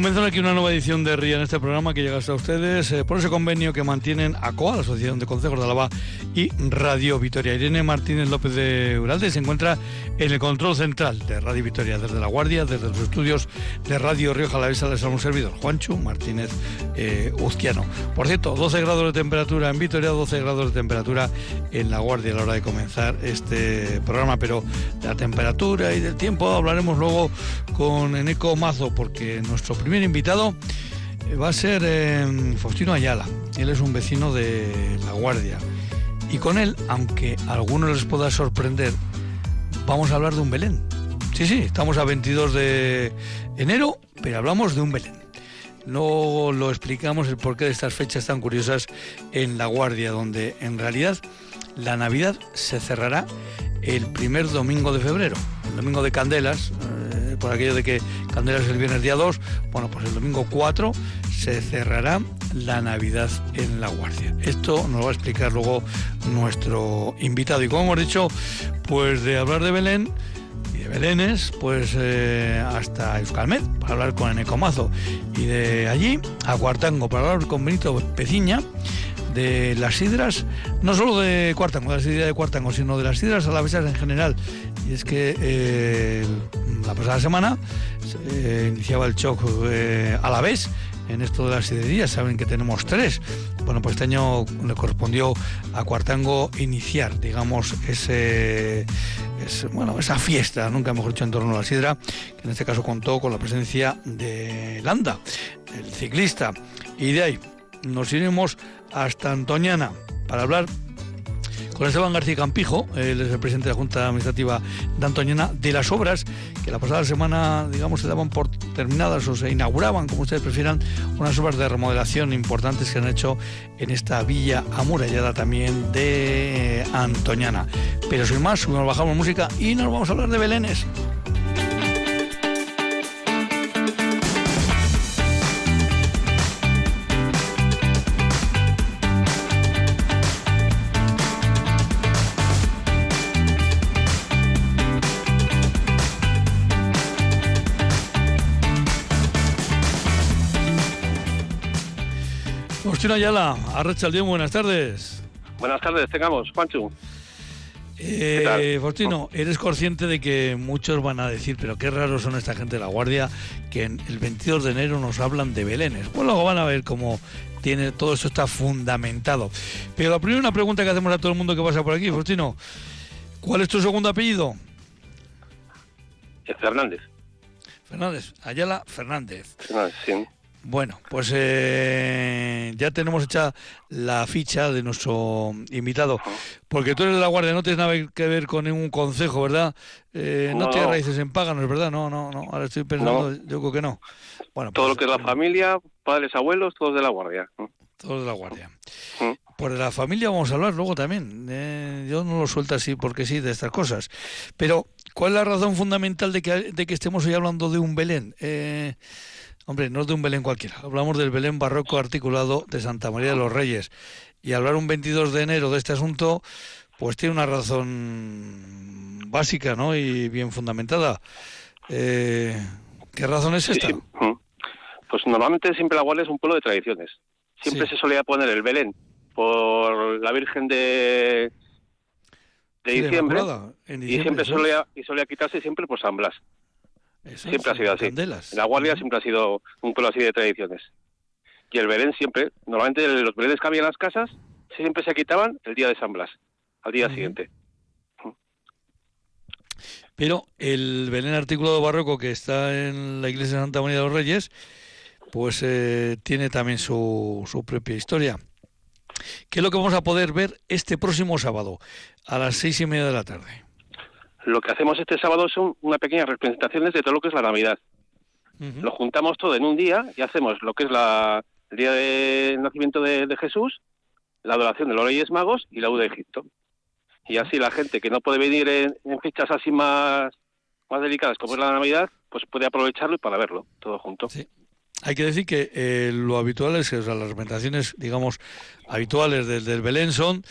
Comenzamos aquí una nueva edición de RIA en este programa que llega hasta ustedes eh, por ese convenio que mantienen ACOA, la Asociación de Consejos de Álava, y Radio Vitoria. Irene Martínez López de Uralde se encuentra en el control central de Radio Vitoria, desde La Guardia, desde los estudios de Radio Río Jalavesa, les un servidor, Juancho Martínez eh, Uzquiano. Por cierto, 12 grados de temperatura en Vitoria, 12 grados de temperatura en La Guardia a la hora de comenzar este programa, pero la temperatura y del tiempo hablaremos luego con Eneco Mazo, porque nuestro primer invitado eh, va a ser eh, Faustino Ayala. Él es un vecino de La Guardia. Y con él, aunque a algunos les pueda sorprender, vamos a hablar de un Belén. Sí, sí, estamos a 22 de enero, pero hablamos de un Belén. No lo explicamos el porqué de estas fechas tan curiosas en La Guardia, donde en realidad la Navidad se cerrará el primer domingo de febrero, domingo de Candelas, por aquello de que Candelas es el viernes día 2, bueno, pues el domingo 4 se cerrará la Navidad en La Guardia. Esto nos va a explicar luego nuestro invitado. Y como hemos dicho, pues de hablar de Belén y de Belénes, pues eh, hasta Euskalmet, para hablar con Enecomazo. Y de allí a Cuartango, para hablar con Benito Peciña de las sidras, no solo de Cuartango, de la sidra de Cuartango, sino de las sidras alavesas en general. Y es que eh, la pasada semana se iniciaba el shock eh, a la vez en esto de las sidrerías. Saben que tenemos tres. Bueno, pues este año le correspondió a Cuartango iniciar, digamos, ese, bueno, esa fiesta, nunca mejor dicho, en torno a la sidra, que en este caso contó con la presencia de Landa, el ciclista. Y de ahí nos iremos hasta Antoñana para hablar con Esteban García Campijo, el presidente de la Junta Administrativa de Antoñana, de las obras que la pasada semana, digamos, se daban por terminadas o se inauguraban, como ustedes prefieran, unas obras de remodelación importantes que han hecho en esta villa amurallada también de Antoñana. Pero sin más, subimos, bajamos música y nos vamos a hablar de Belénes. Faustino Ayala, Arracha buenas tardes. Buenas tardes, tengamos, Juancho. Eh, Faustino, ¿eres consciente de que muchos van a decir, pero qué raros son esta gente de la Guardia, que en el 22 de enero nos hablan de Belénes? Pues luego van a ver cómo tiene todo eso está fundamentado. Pero la primera pregunta que hacemos a todo el mundo que pasa por aquí, Faustino, ¿cuál es tu segundo apellido? Fernández. Fernández, Ayala Fernández. Fernández, sí. Bueno, pues eh, ya tenemos hecha la ficha de nuestro invitado, porque tú eres de la Guardia, no tienes nada que ver con ningún consejo, ¿verdad? Eh, no, tienes raíces en Páganos, ¿verdad? No, no, no, ahora estoy pensando, yo creo que no. Bueno, Todo lo pues, que es la familia, padres, abuelos, todos de la Guardia. Todos de la Guardia. Por la familia vamos a hablar luego también. Eh, yo no lo suelto así porque sí de estas cosas. Pero, ¿cuál es la razón fundamental de que, de que estemos hoy hablando de un Belén? Eh, Hombre, no es de un Belén cualquiera. Hablamos del Belén barroco articulado de Santa María de los Reyes. Y hablar un 22 de enero de este asunto, pues tiene una razón básica, ¿no? Y bien fundamentada. Eh, ¿Qué razón es esta? Pues normalmente siempre la Guardia es un pueblo de tradiciones. Siempre se solía poner el Belén por la Virgen de, de diciembre, y siempre solía, y solía quitarse siempre por San Blas siempre ha sido así. La Guardia siempre ha sido un pueblo así de tradiciones. Y el Belén siempre, normalmente los Belenes que había en las casas, siempre se quitaban el día de San Blas, al día siguiente. Pero el Belén articulado barroco que está en la iglesia de Santa María de los Reyes, pues eh, tiene también su, su propia historia. ¿Qué es lo que vamos a poder ver este próximo sábado a las seis y media de la tarde? Lo que hacemos este sábado son unas pequeñas representaciones de todo lo que es la Navidad. Lo juntamos todo en un día y hacemos lo que es la, el día del nacimiento de, Jesús, la adoración de los Reyes Magos y la U de Egipto. Y así la gente que no puede venir en, fechas así más, más delicadas como es la Navidad, pues puede aprovecharlo y para verlo todo junto. Sí. Hay que decir que eh, lo habitual es que las representaciones, digamos, habituales del, del Belén son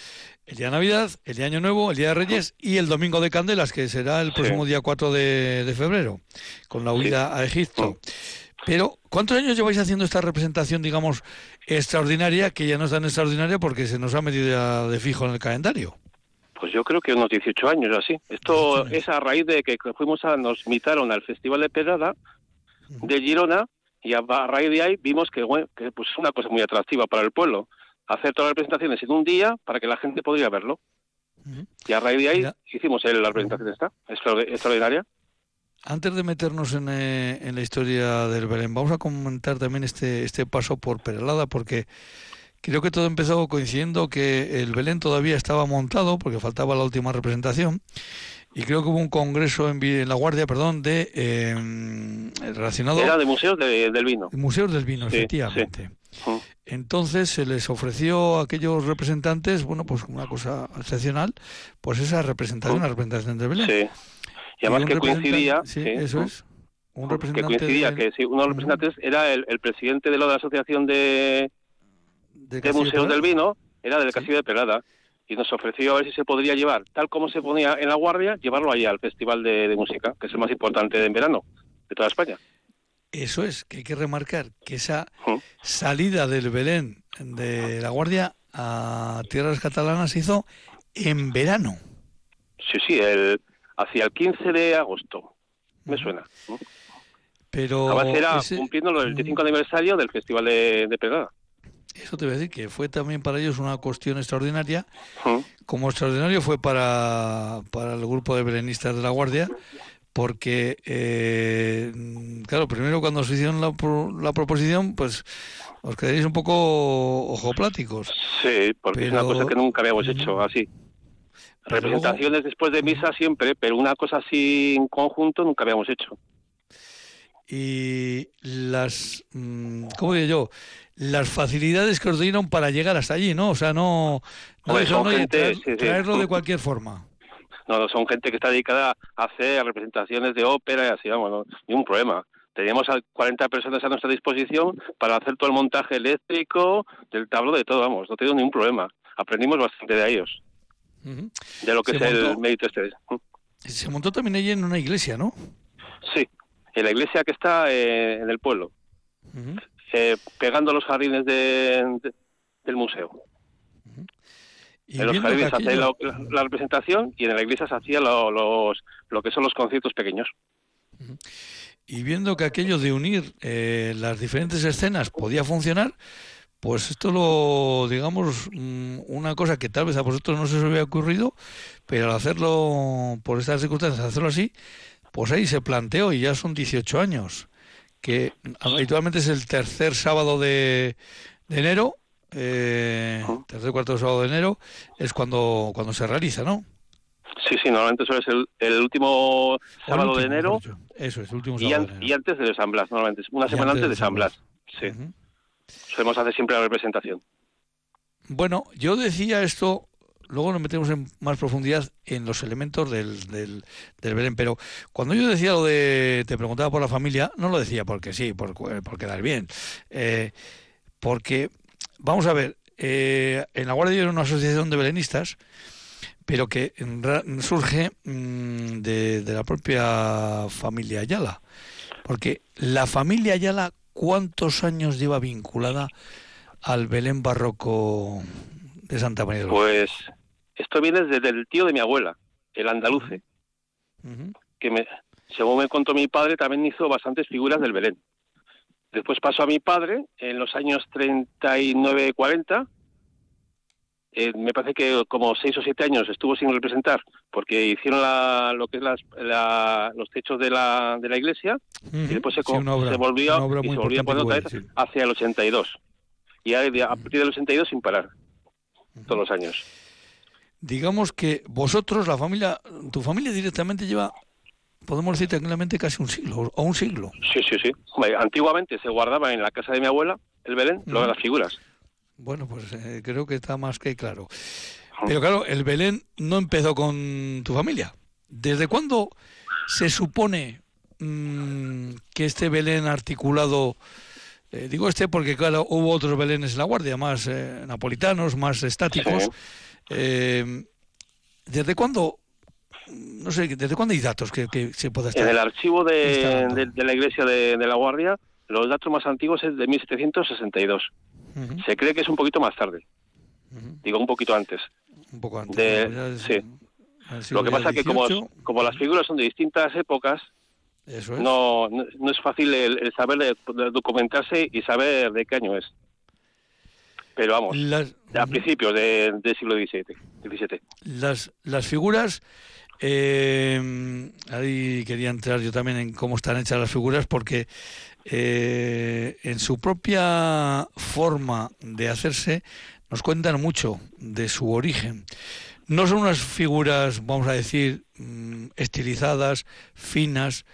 el día de Navidad, el día de Año Nuevo, el día de Reyes y el Domingo de Candelas, que será el próximo día 4 de, febrero, con la huida a Egipto. Pero, ¿cuántos años lleváis haciendo esta representación, digamos, extraordinaria, que ya no es tan extraordinaria porque se nos ha metido de fijo en el calendario? Pues yo creo que unos 18 años así. Esto es a raíz de que fuimos a, nos invitaron al Festival de Pedrada de Girona y a, raíz de ahí vimos que, bueno, que pues, es una cosa muy atractiva para el pueblo. Hacer todas las presentaciones en un día para que la gente podría verlo. Y a raíz de ahí hicimos el, la presentación esta, extraordinaria. Antes de meternos en, eh, en, la historia del Belén, vamos a comentar también este, este paso por Perelada, porque creo que todo empezó coincidiendo que el Belén todavía estaba montado, porque faltaba la última representación, y creo que hubo un congreso en, La Guardia, perdón, de eh, relacionado... Era de museos del vino. Museos del vino, efectivamente. Entonces se les ofreció a aquellos representantes, bueno, pues una cosa excepcional, pues esa representación, una representación del Belén. Sí. Y además que coincidía... Sí, eso es. Un representante que coincidía que sí, uno de los representantes era el, presidente de la Asociación de, de, Museos del Vino, era del Castillo de Pelada y nos ofreció a ver si se podría llevar, tal como se ponía en la guardia, llevarlo allá al Festival de, Música, que es el más importante en verano de toda España. Eso es, que hay que remarcar que esa salida del Belén de la Guardia a tierras catalanas se hizo en verano. Sí, sí, el, hacia el 15 de agosto, me suena. Pero Además era cumpliendo el 25 aniversario del Festival de, de eso te voy a decir que fue también para ellos una cuestión extraordinaria, como extraordinario fue para, para el grupo de belenistas de la Guardia, porque, eh, claro, primero cuando se hicieron la, la proposición, pues os quedaréis un poco ojopláticos. Sí, porque es una cosa que nunca habíamos hecho así. Representaciones después de misa siempre, pero una cosa así en conjunto nunca habíamos hecho. Y las, mm, ¿cómo digo yo? las facilidades que os dieron para llegar hasta allí, ¿no? O sea, no, no, pues gente, traerlo de cualquier forma. No, son gente que está dedicada a hacer representaciones de ópera y así, vamos, no, ningún problema. Teníamos a 40 personas a nuestra disposición para hacer todo el montaje eléctrico, del tablo, de todo, vamos, no tengo ningún problema. Aprendimos bastante de ellos, de lo que es el mérito este. Se montó también allí en una iglesia, ¿no? Sí, en la iglesia que está eh, en el pueblo eh, pegando los jardines de, del museo. En los jardines se hacía la, representación y en la iglesia se hacía lo, los, lo que son los conciertos pequeños. Y viendo que aquello de unir eh, las diferentes escenas podía funcionar, pues esto lo, digamos, mm, una cosa que tal vez a vosotros no se os había ocurrido, pero al hacerlo, por estas circunstancias, hacerlo así, pues ahí se planteó y ya son 18 años que habitualmente es el tercer sábado de, enero, eh, tercer cuarto sábado de enero, es cuando, cuando se realiza, ¿no? Sí, sí, normalmente suele ser el, último sábado de enero. Eso es, el último sábado y, de enero. y antes de San Blas, normalmente, una semana antes, de San Blas. Sí. Solemos hacer siempre la representación. Bueno, yo decía esto luego nos metemos en más profundidad en los elementos del, del, del, Belén. Pero cuando yo decía lo de, te preguntaba por la familia, no lo decía porque sí, por, por quedar bien. Eh, porque, vamos a ver, eh, en la Guardia era una asociación de belenistas, pero que surge mm, de, de la propia familia Ayala. Porque la familia Ayala, ¿cuántos años lleva vinculada al Belén barroco de Santa María de Pues esto viene desde el tío de mi abuela, el andaluce, que me, según me contó mi padre, también hizo bastantes figuras del Belén. Después pasó a mi padre en los años 39-40. Eh, me parece que como seis o siete años estuvo sin representar porque hicieron lo que es los techos de la, de la iglesia y después se, volvió, y se volvió a poner otra vez hacia el 82. Y a, a partir del 82 sin parar, todos los años digamos que vosotros, la familia, tu familia directamente lleva, podemos decir tranquilamente, casi un siglo o un siglo. Sí, sí, sí. Antiguamente se guardaba en la casa de mi abuela el Belén, lo de las figuras. Bueno, pues eh, creo que está más que claro. Pero claro, el Belén no empezó con tu familia. ¿Desde cuándo se supone mm, que este Belén articulado, eh, digo este porque claro, hubo otros Belenes en la Guardia, más eh, napolitanos, más estáticos, eh, ¿Desde cuándo? No sé, ¿desde cuándo hay datos que, se pueda estar? En el archivo de, la iglesia de, la Guardia los datos más antiguos es de 1762. Se cree que es un poquito más tarde. Digo, un poquito antes. Un poco antes. De, sí. Lo que pasa es que como, como las figuras son de distintas épocas, no, no, es fácil el, saber documentarse y saber de qué año es. Pero vamos, a principios del siglo XVII. Las, las figuras, eh, ahí quería entrar yo también en cómo están hechas las figuras, porque eh, en su propia forma de hacerse nos cuentan mucho de su origen. No son unas figuras, vamos a decir, mm, estilizadas, finas,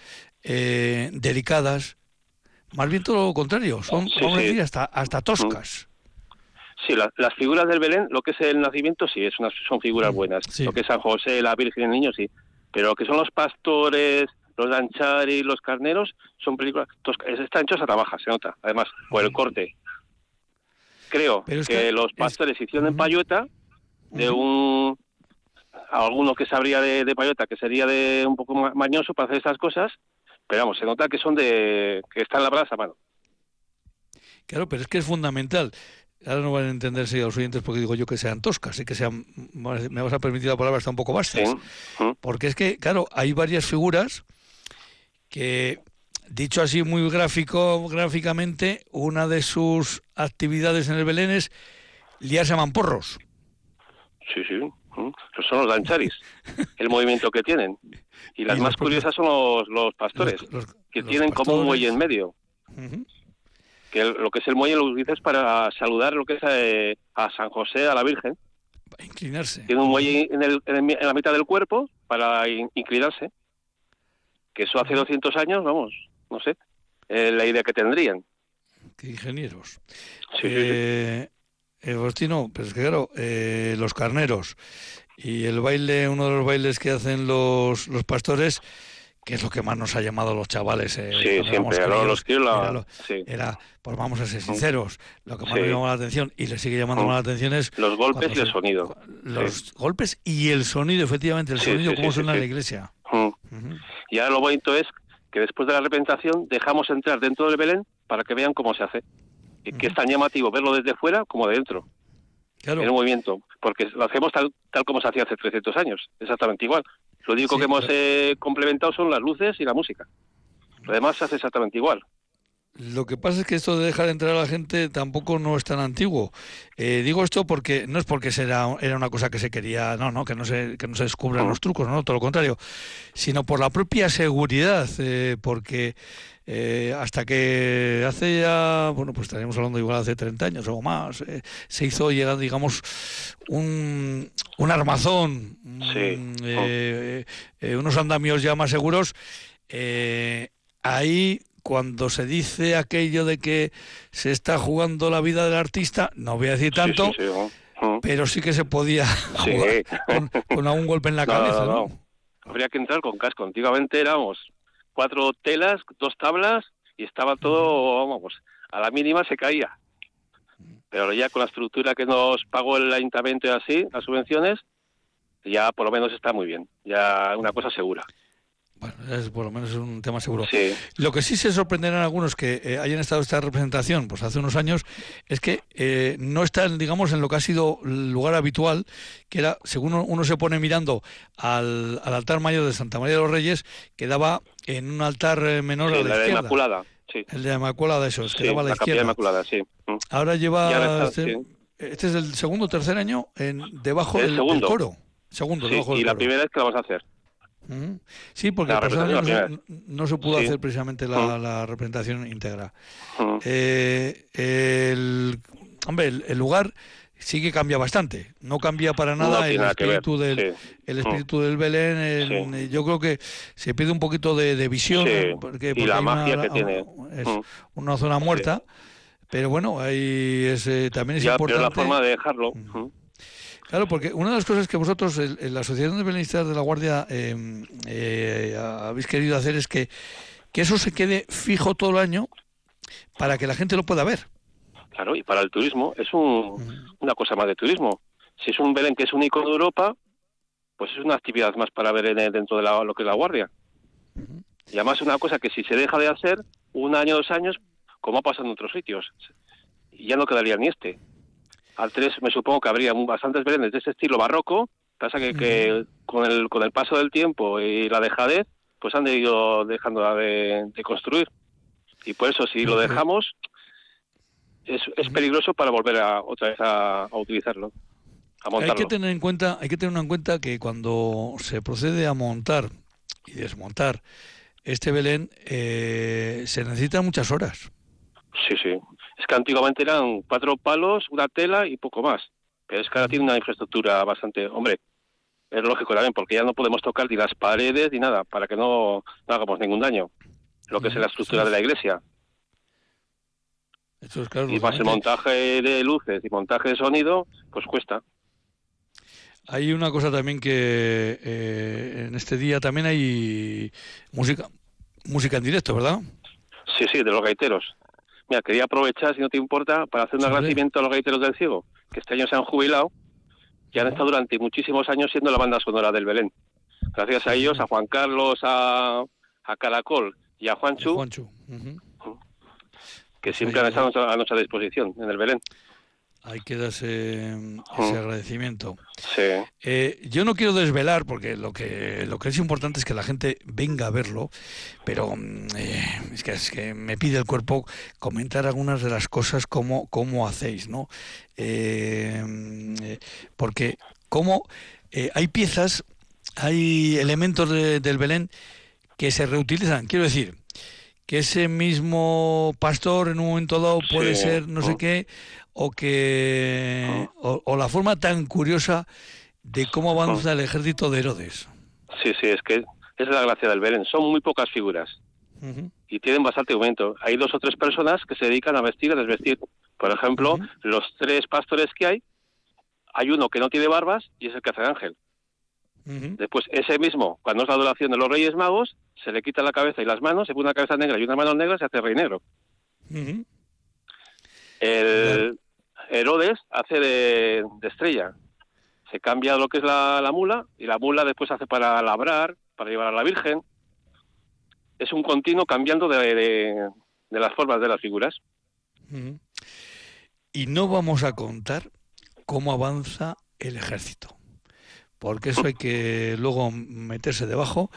eh, delicadas, más bien todo lo contrario, son, vamos a decir, hasta, hasta toscas. Sí, las figuras del Belén, lo que es el nacimiento, sí, es unas, son figuras buenas. Lo que es San José, la Virgen y el Niño, sí. Pero lo que son los pastores, los danchari, los carneros, son películas. Están hechos a trabajar, se nota, además, por el corte. Creo que, los pastores hicieron en payota de un alguno que sabría de, de, payota, que sería de un poco mañoso para hacer estas cosas, pero vamos, se nota que son de que están labradas a mano. Claro, pero es que es fundamental. Ahora no van a entenderse los oyentes porque digo yo que sean toscas y que sean, me vas a permitir la palabra, está un poco vastas. Porque es que, claro, hay varias figuras que Dicho así muy gráfico, gráficamente, una de sus actividades en el Belén es liarse mamporros. Sí, sí. Son los lancharis, el movimiento que tienen. Y las más curiosas son los, pastores, que tienen como un muelle en medio. Que lo que es el muelle lo utilizas para saludar lo que es eh, a, San José, a la Virgen. Para inclinarse. Tiene un muelle en, el, en, la mitad del cuerpo para inclinarse. Que eso hace 200 años, vamos, no sé, eh, la idea que tendrían. Qué ingenieros. Sí, eh, Agostino, pero es que claro, eh, los carneros y el baile, uno de los bailes que hacen los, los pastores, que es lo que más nos ha llamado a los chavales. Eh, sí, siempre, a los era, era, pues vamos a ser sinceros, lo que más nos llamó la atención y le sigue llamando la atención es... Los golpes y el sonido. Los golpes y el sonido, efectivamente, el sonido, cómo suena en la iglesia. Y ahora lo bonito es que después de la representación dejamos entrar dentro del Belén para que vean cómo se hace. Y que es tan llamativo verlo desde fuera como de dentro. En el movimiento. Porque lo hacemos tal, tal como se hacía hace 300 años. Exactamente igual. Lo único que hemos eh, complementado son las luces y la música. Lo demás se hace exactamente igual. Lo que pasa es que esto de dejar entrar a la gente tampoco no es tan antiguo. Eh, digo esto porque no es porque será, era una cosa que se quería, no, no, que no se, que no se descubran los trucos, no, todo lo contrario, sino por la propia seguridad, eh, porque eh, hasta que hace ya, bueno, pues estaríamos hablando igual hace 30 años o más, se hizo llegar, digamos, un, un armazón, unos andamios ya más seguros. ahí cuando se dice aquello de que se está jugando la vida del artista, no voy a decir tanto, pero sí que se podía jugar con, algún golpe en la cabeza, no, Habría que entrar con casco. Antiguamente éramos cuatro telas, dos tablas y estaba todo, vamos, a la mínima se caía. Pero ya con la estructura que nos pagó el ayuntamiento y así, las subvenciones, ya por lo menos está muy bien. Ya una cosa segura. Bueno, es por lo menos un tema seguro. Lo que sí se sorprenderán algunos que eh, hayan estado esta representación pues hace unos años es que eh, no están, digamos, en lo que ha sido el lugar habitual, que era, según uno, se pone mirando al, altar mayor de Santa María de los Reyes, quedaba en un altar eh, menor a la, la izquierda. Inmaculada, sí. El de Inmaculada, eso, es, quedaba a la, la izquierda. Inmaculada, sí. Mm. Ahora lleva... este, este, es el segundo o tercer año en, debajo del, coro. Segundo, debajo y la primera vez que lo vamos a hacer. Sí, porque no, se pudo hacer precisamente la, representación íntegra. Eh, el, hombre, el, lugar sí que cambia bastante. No cambia para nada el espíritu del el espíritu del Belén. Yo creo que se pierde un poquito de, visión porque, y la magia que tiene es una zona muerta. Pero bueno, ahí es, eh, también es importante. la forma de dejarlo. Claro, porque una de las cosas que vosotros, en la Asociación de Belenistas de la Guardia, em, eh, habéis querido hacer es que, que eso se quede fijo todo el año para que la gente lo pueda ver. Claro, y para el turismo es una cosa más de turismo. Si es un Belén que es único de Europa, pues es una actividad más para ver dentro de lo que es la Guardia. Y además es una cosa que si se deja de hacer, un año, dos años, como ha pasado en otros sitios. Ya no quedaría ni este. Al 3 me supongo que habría bastantes Belenes de ese estilo barroco, pasa que, con, el, con el paso del tiempo y la dejadez, pues han ido dejando de, construir. Y por eso, si lo dejamos, es, es peligroso para volver a, otra vez a, utilizarlo. Hay que tener en cuenta, hay que tener en cuenta que cuando se procede a montar y desmontar este Belén, eh, se necesitan muchas horas. Sí, sí. Es que antiguamente eran cuatro palos, una tela y poco más. Pero es que ahora tiene una infraestructura bastante... Hombre, es lógico también, porque ya no podemos tocar ni las paredes ni nada, para que no, hagamos ningún daño. Lo que es la estructura de la iglesia. y más el montaje de luces y montaje de sonido, pues cuesta. Hay una cosa también que eh, en este día también hay música música en directo, ¿verdad? Sí, sí, de los gaiteros. Mira, quería aprovechar, si no te importa, para hacer un agradecimiento a los gaiteros del Ciego, que este año se han jubilado y han estado durante muchísimos años siendo la banda sonora del Belén. Gracias a ellos, a Juan Carlos, a, a Caracol y a Juanchu, que siempre han estado a nuestra disposición en el Belén. Hay que darse ese agradecimiento. Sí. Eh, yo no quiero desvelar, porque lo que lo que es importante es que la gente venga a verlo, pero mm, eh, es, que, es que me pide el cuerpo comentar algunas de las cosas como, como hacéis, ¿no? Eh, mm, porque como hay piezas, hay elementos del Belén que se reutilizan. Quiero decir, que ese mismo pastor en un momento dado puede ser no sé qué, o que o, la forma tan curiosa de cómo avanza el ejército de Herodes. Sí, sí, es que es la gracia del Belén. Son muy pocas figuras y tienen bastante aumento. Hay dos o tres personas que se dedican a vestir y desvestir. Por ejemplo, los tres pastores que hay, hay uno que no tiene barbas y es el que hace ángel. Después, ese mismo, cuando es la adoración de los Reyes Magos, se le quita la cabeza y las manos, se pone una cabeza negra y una mano negra, se hace rey negro. El, Herodes hace de, estrella. Se cambia lo que es la, mula y la mula después hace para labrar, para llevar a la Virgen. Es un continuo cambiando de, las formas de las figuras. Y no vamos a contar cómo avanza el ejército, porque eso hay que luego meterse debajo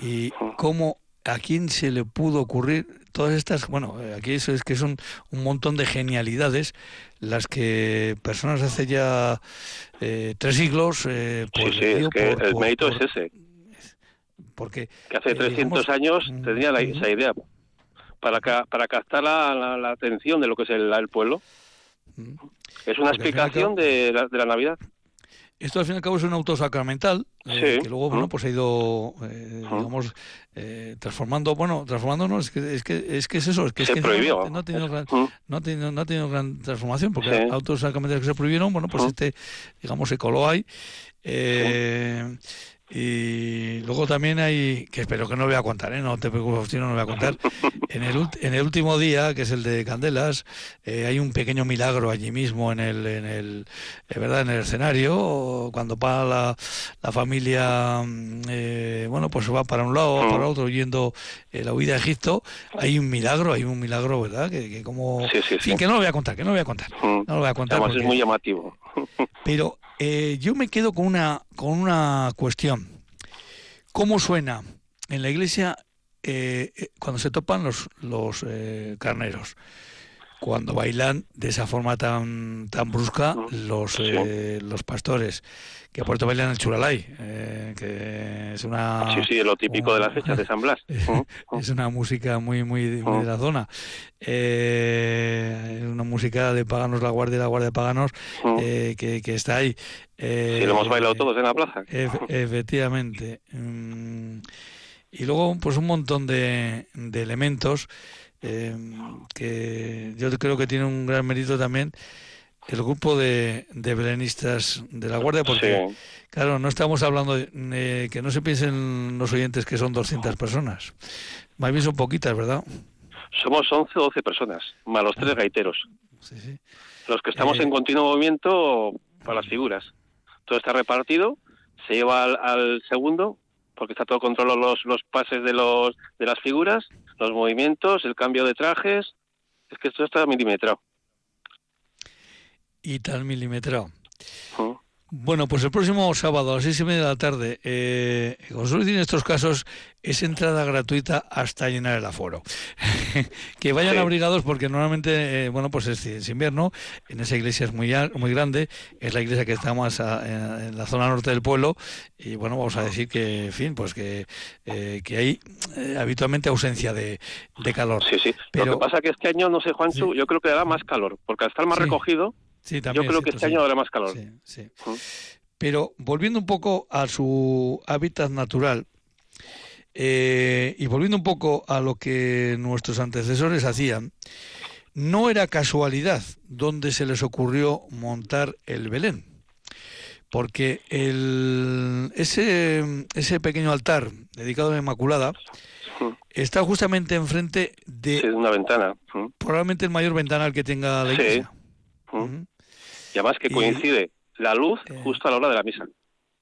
y cómo a quién se le pudo ocurrir todas estas, bueno, aquí es, es que son un montón de genialidades las que personas hace ya eh, tres siglos... Eh, sí, sí, es que el mérito es ese. Porque... Que hace 300 eh, años tenía esa idea para, para captar la, la, atención de lo que es el, el pueblo. Es una explicación de, la, de la Navidad. Esto al fin y al cabo es un auto sacramental eh, que luego bueno pues ha ido eh, digamos eh, transformando bueno transformando no es que es que es que es eso es que, se prohibió. No, ha tenido gran, no, ha tenido, no ha tenido gran transformación porque autos sacramentales que se prohibieron bueno pues este digamos se coló ahí. Eh, y luego también hay, que espero que no voy a contar, ¿eh? no te preocupes, no, no voy a contar. En el, en el último día, que es el de Candelas, eh, hay un pequeño milagro allí mismo en el, en el, eh, ¿verdad? En el escenario, cuando para la, la familia, mm, eh, bueno, pues va para un lado, o para otro, yendo la huida a Egipto, hay un milagro, hay un milagro, ¿verdad? Que, que como, sí, que no lo voy a contar, que no lo voy a contar, no lo voy a contar. Además es muy llamativo. Pero eh, yo me quedo con una, con una cuestión. ¿Cómo suena en la iglesia eh, eh, cuando se topan los, los carneros? Cuando bailan de esa forma tan, tan brusca los, los pastores que por bailan el churalay, que es una... Sí, sí, lo típico de las fechas de San Blas. es una música muy, muy, de la zona. Eh, una música de paganos, la guardia, la guardia de paganos, eh, que, está ahí. Eh, sí, lo hemos bailado todos en la plaza. efectivamente. Mm, y luego, pues un montón de, de elementos que yo creo que tiene un gran mérito también el grupo de, de belenistas de la Guardia, porque, claro, no estamos hablando de, que no se piensen los oyentes que son 200 personas. Más bien son poquitas, ¿verdad? Somos 11 o 12 personas, más los tres ah. gaiteros. Los que estamos en eh, continuo movimiento para las figuras. Todo está repartido, se lleva al, segundo, porque está todo controlado los, los pases de, los, de las figuras, los movimientos, el cambio de trajes, Es que esto está milimetrado. Y tan milimetrado. Bueno, pues el próximo sábado a las seis y media de la tarde, eh, en estos casos es entrada gratuita hasta llenar el aforo. que vayan abrigados porque normalmente, eh, bueno, pues es, invierno, en esa iglesia es muy, muy grande, es la iglesia que está más en la zona norte del pueblo. Y bueno, vamos a decir que, en fin, pues que, eh, que hay eh, habitualmente ausencia de, calor. Sí, sí. Pero, Lo que pasa es que este año, no sé, Juancho, yo creo que dará más calor, porque al estar más recogido Sí, también Yo creo que este año habrá más calor. Sí, Pero volviendo un poco a su hábitat natural eh, y volviendo un poco a lo que nuestros antecesores hacían, no era casualidad donde se les ocurrió montar el Belén. Porque el, ese, ese pequeño altar dedicado a la Inmaculada está justamente enfrente de, una ventana. Probablemente el mayor ventanal que tenga la iglesia. Y además que coincide la luz eh, justo a la hora de la misa.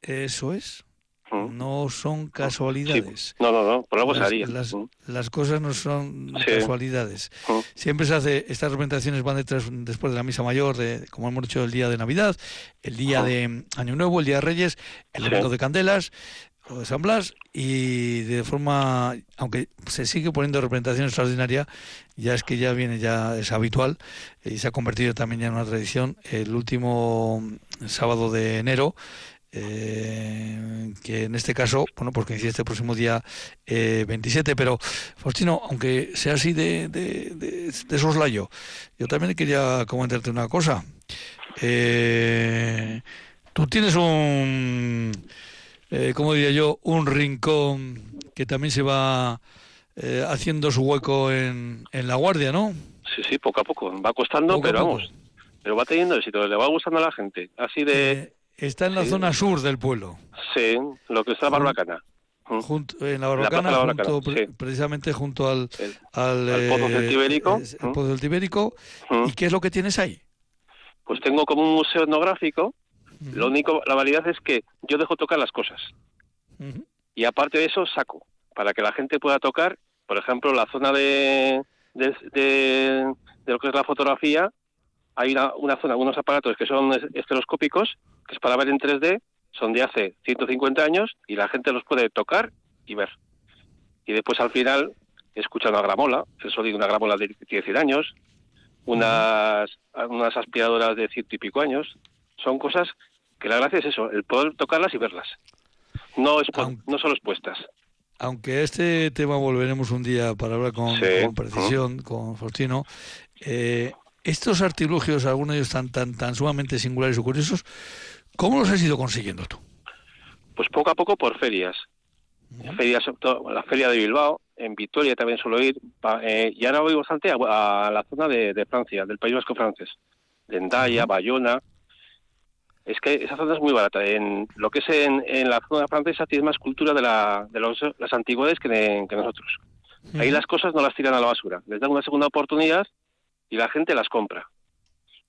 Eso es. Mm. No son casualidades. No, no, no, por algo las, haría. Mm. Las, cosas no son casualidades. Mm. Siempre se hace, estas representaciones van detrás, después de la misa mayor, de, como hemos dicho, el día de Navidad, el día de Año Nuevo, el día de Reyes, el domingo de Candelas, de San Blas y de forma, aunque se sigue poniendo representación extraordinaria, ya es que ya viene, ya es habitual y se ha convertido también ya en una tradición. El último sábado de enero, eh, que en este caso, bueno, pues coincide este próximo día 27, eh, pero Faustino, aunque sea así de, de, de, soslayo, yo también quería comentarte una cosa. Eh, tú tienes un eh, como diría yo, un rincón que también se va eh, haciendo su hueco en, en, la guardia, ¿no? Sí, sí, poco a poco. Va costando, pero vamos. Pero va teniendo éxito, le va gustando a la gente. Así de. Eh, está en la zona sur del pueblo. Sí, lo que está la Barbacana. Junto, en la Barbacana, precisamente junto al, al, Pozo del Tibérico. El Pozo del Tibérico. ¿Y qué es lo que tienes ahí? Pues tengo como un museo etnográfico lo único, la validad es que yo dejo tocar las cosas. Y aparte de eso, saco, para que la gente pueda tocar, por ejemplo, la zona de, de, lo que es la fotografía, hay una, una, zona, unos aparatos que son estereoscópicos, que es para ver en 3D, son de hace 150 años y la gente los puede tocar y ver. Y después al final escucha una gramola, el sonido de una gramola de 10 años, unas, unas aspiradoras de ciento y pico años. Son cosas que la gracia es eso, el poder tocarlas y verlas. No, es, no solo expuestas. Aunque este tema volveremos un día para hablar con, precisión, con Faustino, eh, estos artilugios, algunos de ellos tan, tan, tan sumamente singulares y curiosos, ¿cómo los has ido consiguiendo tú? Pues poco a poco por ferias. ferias la feria de Bilbao, en Vitoria también suelo ir, eh, y ahora voy bastante a, la zona de, Francia, del País Vasco francés, de Endaya, Bayona, es que esa zona es muy barata. En lo que es en, la zona francesa tiene más cultura de, la, de los, las antigüedades que, nosotros. Ahí las cosas no las tiran a la basura, les dan una segunda oportunidad y la gente las compra.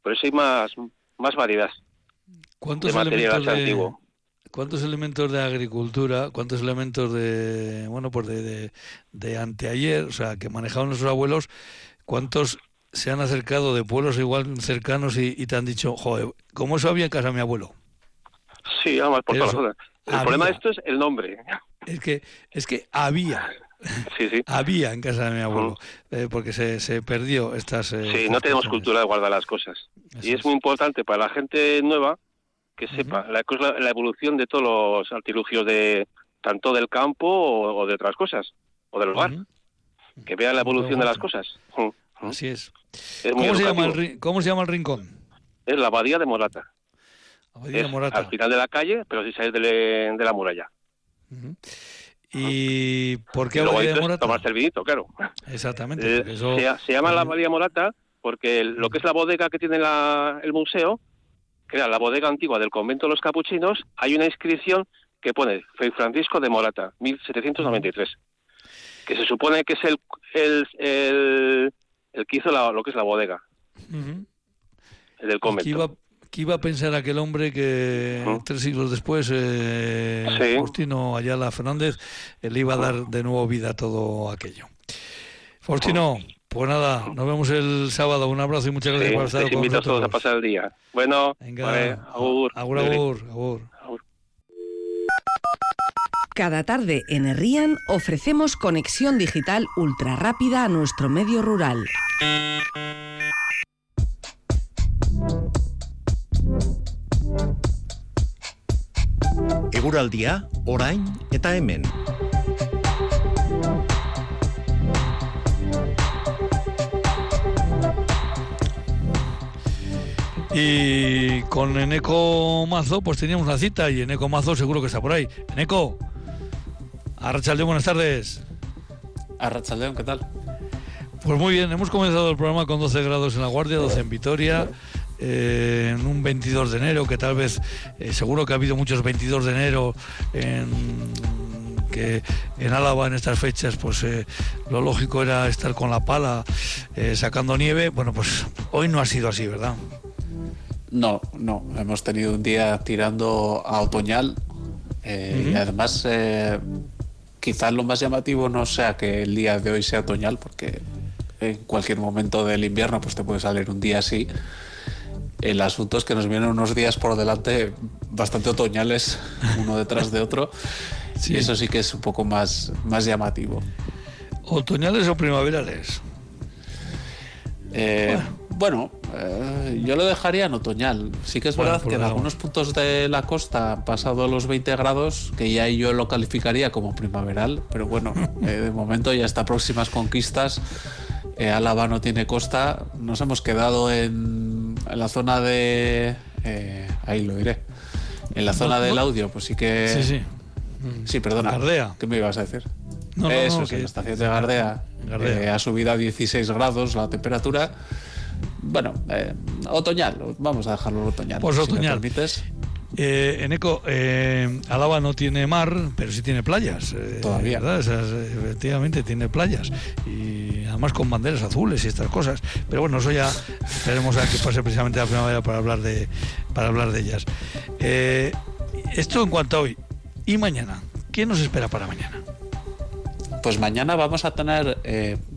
Por eso hay más, más variedad ¿Cuántos de material antiguo. ¿Cuántos elementos de agricultura, cuántos elementos de, bueno, pues de, de, de anteayer, o sea, que manejaban nuestros abuelos, cuántos se han acercado de pueblos igual cercanos y, te han dicho, joder, ¿cómo eso había en casa de mi abuelo? Sí, además por todas las El problema de esto es el nombre. Es que, es que había. Sí, sí. había en casa de mi abuelo, eh, porque se, se perdió estas... Eh, sí, no tenemos cultura de guardar las cosas. y es, muy importante para la gente nueva que sepa la, la, evolución de todos los artilugios de tanto del campo o, de otras cosas, o del lugar. Que vea la evolución de las cosas. Así es. ¿Cómo, se llama el, ¿Cómo se llama el rincón? Es la Abadía de Morata. Abadía de Morata. Al final de la calle, pero si sales de, la muralla. ¿Y por qué Abadía de Morata? Tomar servidito, claro. Exactamente. Eh, se, llama la Abadía de Morata porque lo que es la bodega que tiene el museo, que era la bodega antigua del convento de los capuchinos, hay una inscripción que pone Fray Francisco de Morata, 1793, que se supone que es el, el el que hizo lo que es la bodega. El del convento. ¿Qué iba, a pensar aquel hombre que tres siglos después, eh, Faustino Ayala Fernández, le iba a dar de nuevo vida a todo aquello? Faustino, Pues nada, nos vemos el sábado. Un abrazo y muchas gracias por estar con nosotros. a todos a pasar el día. Bueno, Venga, agur. Agur, agur, agur. Cada tarde en Herrian ofrecemos conexión digital ultra rápida a nuestro medio rural. Eguraldia, orain eta hemen. Y con Eneco Mazo, pues teníamos una cita y Eneco Mazo seguro que está por ahí. Eneco, Arrachaldeón, buenas tardes. Arrachaldeón, ¿qué tal? Pues muy bien, hemos comenzado el programa con 12 grados en La Guardia, 12 en Vitoria, eh, en un 22 de enero, que tal vez, eh, seguro que ha habido muchos 22 de enero en que en Álava en estas fechas pues eh, lo lógico era estar con la pala sacando nieve, bueno pues hoy no ha sido así, ¿verdad? No, no, hemos tenido un día tirando a otoñal y además quizás lo más llamativo no sea que el día de hoy sea otoñal porque en cualquier momento del invierno pues te puede salir un día así el asunto es que nos vienen unos días por delante bastante otoñales, uno detrás de otro, y eso sí que es un poco más, más llamativo. ¿Otoñales o primaverales? Eh, bueno, eh, yo lo dejaría en otoñal. Sí que es verdad que en algunos puntos de la costa han pasado los 20 grados, que ya yo lo calificaría como primaveral, pero bueno, eh, de momento ya hasta próximas conquistas. Álava no tiene costa, nos hemos quedado en en la zona de. Eh, ahí lo diré. En la zona del audio, pues sí que. Sí, sí. Sí, perdona. Gardea. ¿Qué me ibas a decir? No, Eso no, sí, la estación de Gardea, eh, ha subido a 16 grados la temperatura. Bueno, eh, otoñal, vamos a dejarlo otoñal. Pues otoñal. Si permites. Eh, Eneco, eh, Alaba no tiene mar, pero sí tiene playas. Eh, Todavía. efectivamente, tiene playas. Y además con banderas azules y estas cosas. Pero bueno, eso ya esperemos a que pase precisamente la primavera para hablar de, para hablar de ellas. Esto en cuanto a hoy. ¿Y mañana? ¿Qué nos espera para mañana? Pues mañana vamos a tener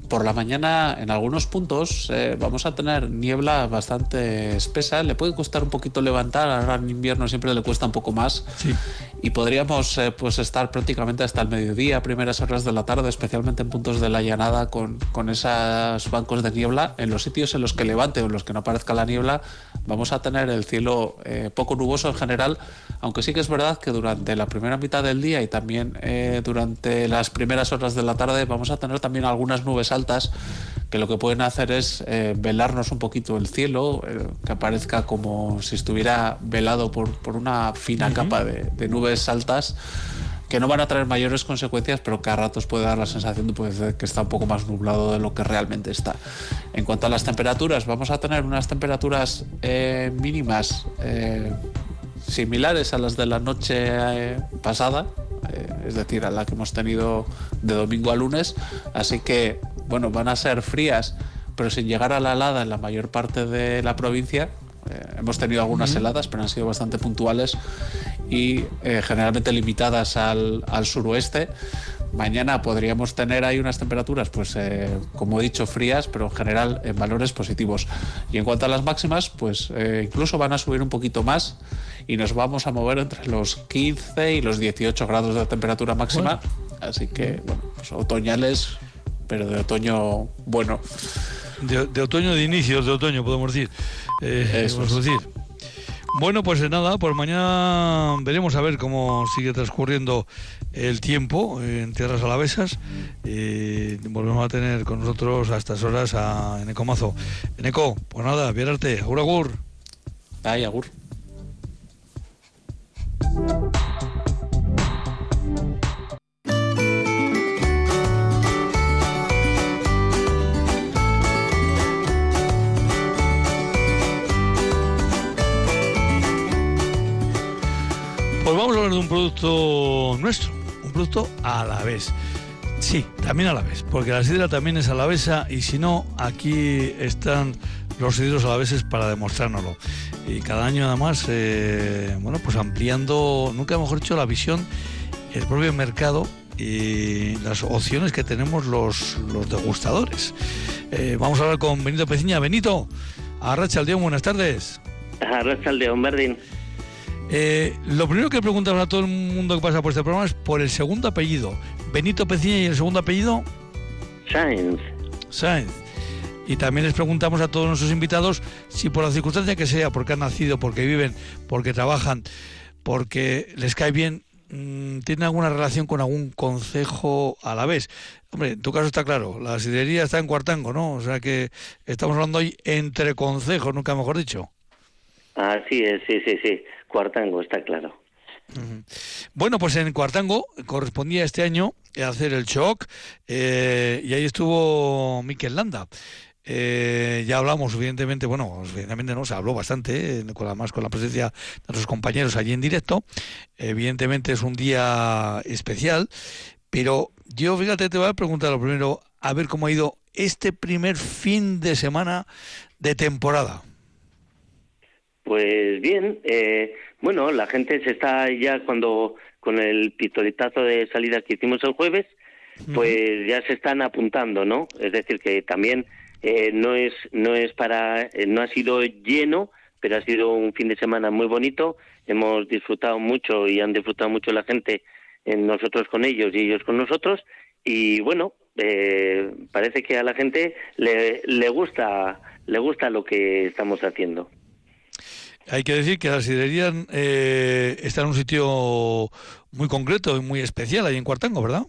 por la mañana en algunos puntos eh, vamos a tener niebla bastante espesa. Le puede costar un poquito levantar, ahora en invierno siempre le cuesta un poco más. Y podríamos eh, pues estar prácticamente hasta el mediodía, primeras horas de la tarde, especialmente en puntos de la llanada con, con esos bancos de niebla. En los sitios en los que levante o en los que no aparezca la niebla, vamos a tener el cielo eh, poco nuboso en general, aunque sí que es verdad que durante la primera mitad del día y también durante las primeras horas de la tarde vamos a tener también algunas nubes altas que lo que pueden hacer es eh, velarnos un poquito el cielo, eh, que aparezca como si estuviera velado por, por una fina capa de, nubes altas que no van a traer mayores consecuencias, pero que a ratos puede dar la sensación de, que está un poco más nublado de lo que realmente está. En cuanto a las temperaturas, vamos a tener unas temperaturas eh, mínimas similares a las de la noche pasada, es decir, a la que hemos tenido de domingo a lunes, así que bueno, van a ser frías, pero sin llegar a la helada en la mayor parte de la provincia. Eh, hemos tenido algunas heladas, pero han sido bastante puntuales y eh, generalmente limitadas al, suroeste. Mañana podríamos tener ahí unas temperaturas, pues eh, como he dicho, frías, pero en general en valores positivos. Y en cuanto a las máximas, pues incluso van a subir un poquito más y nos vamos a mover entre los 15 y los 18 grados de temperatura máxima. Así que, bueno, pues otoñales pero de otoño bueno. De, otoño de inicios de otoño, podemos decir. Eh, decir. Bueno, pues nada, por mañana veremos a ver cómo sigue transcurriendo el tiempo en tierras alavesas. y volvemos a tener con nosotros a estas horas a Eneco Mazo. Eneco, pues nada, viérarte. Agur, agur. Ay, agur. Pues vamos a hablar de un producto nuestro, un producto a la vez. Sí, también a la vez, porque la sidra también es alavesa y si no, aquí están los sidros alaveses para demostrárnoslo. Y cada año además, eh, bueno, pues ampliando, nunca mejor dicho, la visión, el propio mercado y las opciones que tenemos los, los degustadores. Eh, vamos a hablar con Benito Peciña. Benito, Arracha Aldeón, buenas tardes. Arracha Aldeón, Berdín. Eh, lo primero que preguntamos a todo el mundo que pasa por este programa es por el segundo apellido. Benito Peciña y el segundo apellido. Sáenz. Sáenz. Y también les preguntamos a todos nuestros invitados si por la circunstancia que sea, porque han nacido, porque viven, porque trabajan, porque les cae bien, mm, tienen alguna relación con algún concejo a la vez. Hombre, en tu caso está claro, la sidrería está en Cuartango, ¿no? O sea que estamos hablando hoy entre consejos, nunca mejor dicho. Así es, sí, sí, sí. Cuartango, está claro. Bueno, pues en Cuartango correspondía este año hacer el shock eh, y ahí estuvo Miquel Landa. Eh, ya hablamos, evidentemente, bueno, evidentemente no, se habló bastante, eh, con, además con la presencia de nuestros compañeros allí en directo. Evidentemente es un día especial, pero yo, fíjate, te voy a preguntar lo primero, a ver cómo ha ido este primer fin de semana de temporada. Pues bien, eh, bueno, la gente se está ya cuando con el pistoletazo de salida que hicimos el jueves, pues ya se están apuntando, ¿no? Es decir, que también eh, no es no es para eh, no ha sido lleno, pero ha sido un fin de semana muy bonito. Hemos disfrutado mucho y han disfrutado mucho la gente, en nosotros con ellos y ellos con nosotros. Y bueno, parece que a la gente le, le gusta le gusta lo que estamos haciendo. Hay que decir que la sidrería eh, está en un sitio muy concreto y muy especial, ahí en Cuartango, ¿verdad?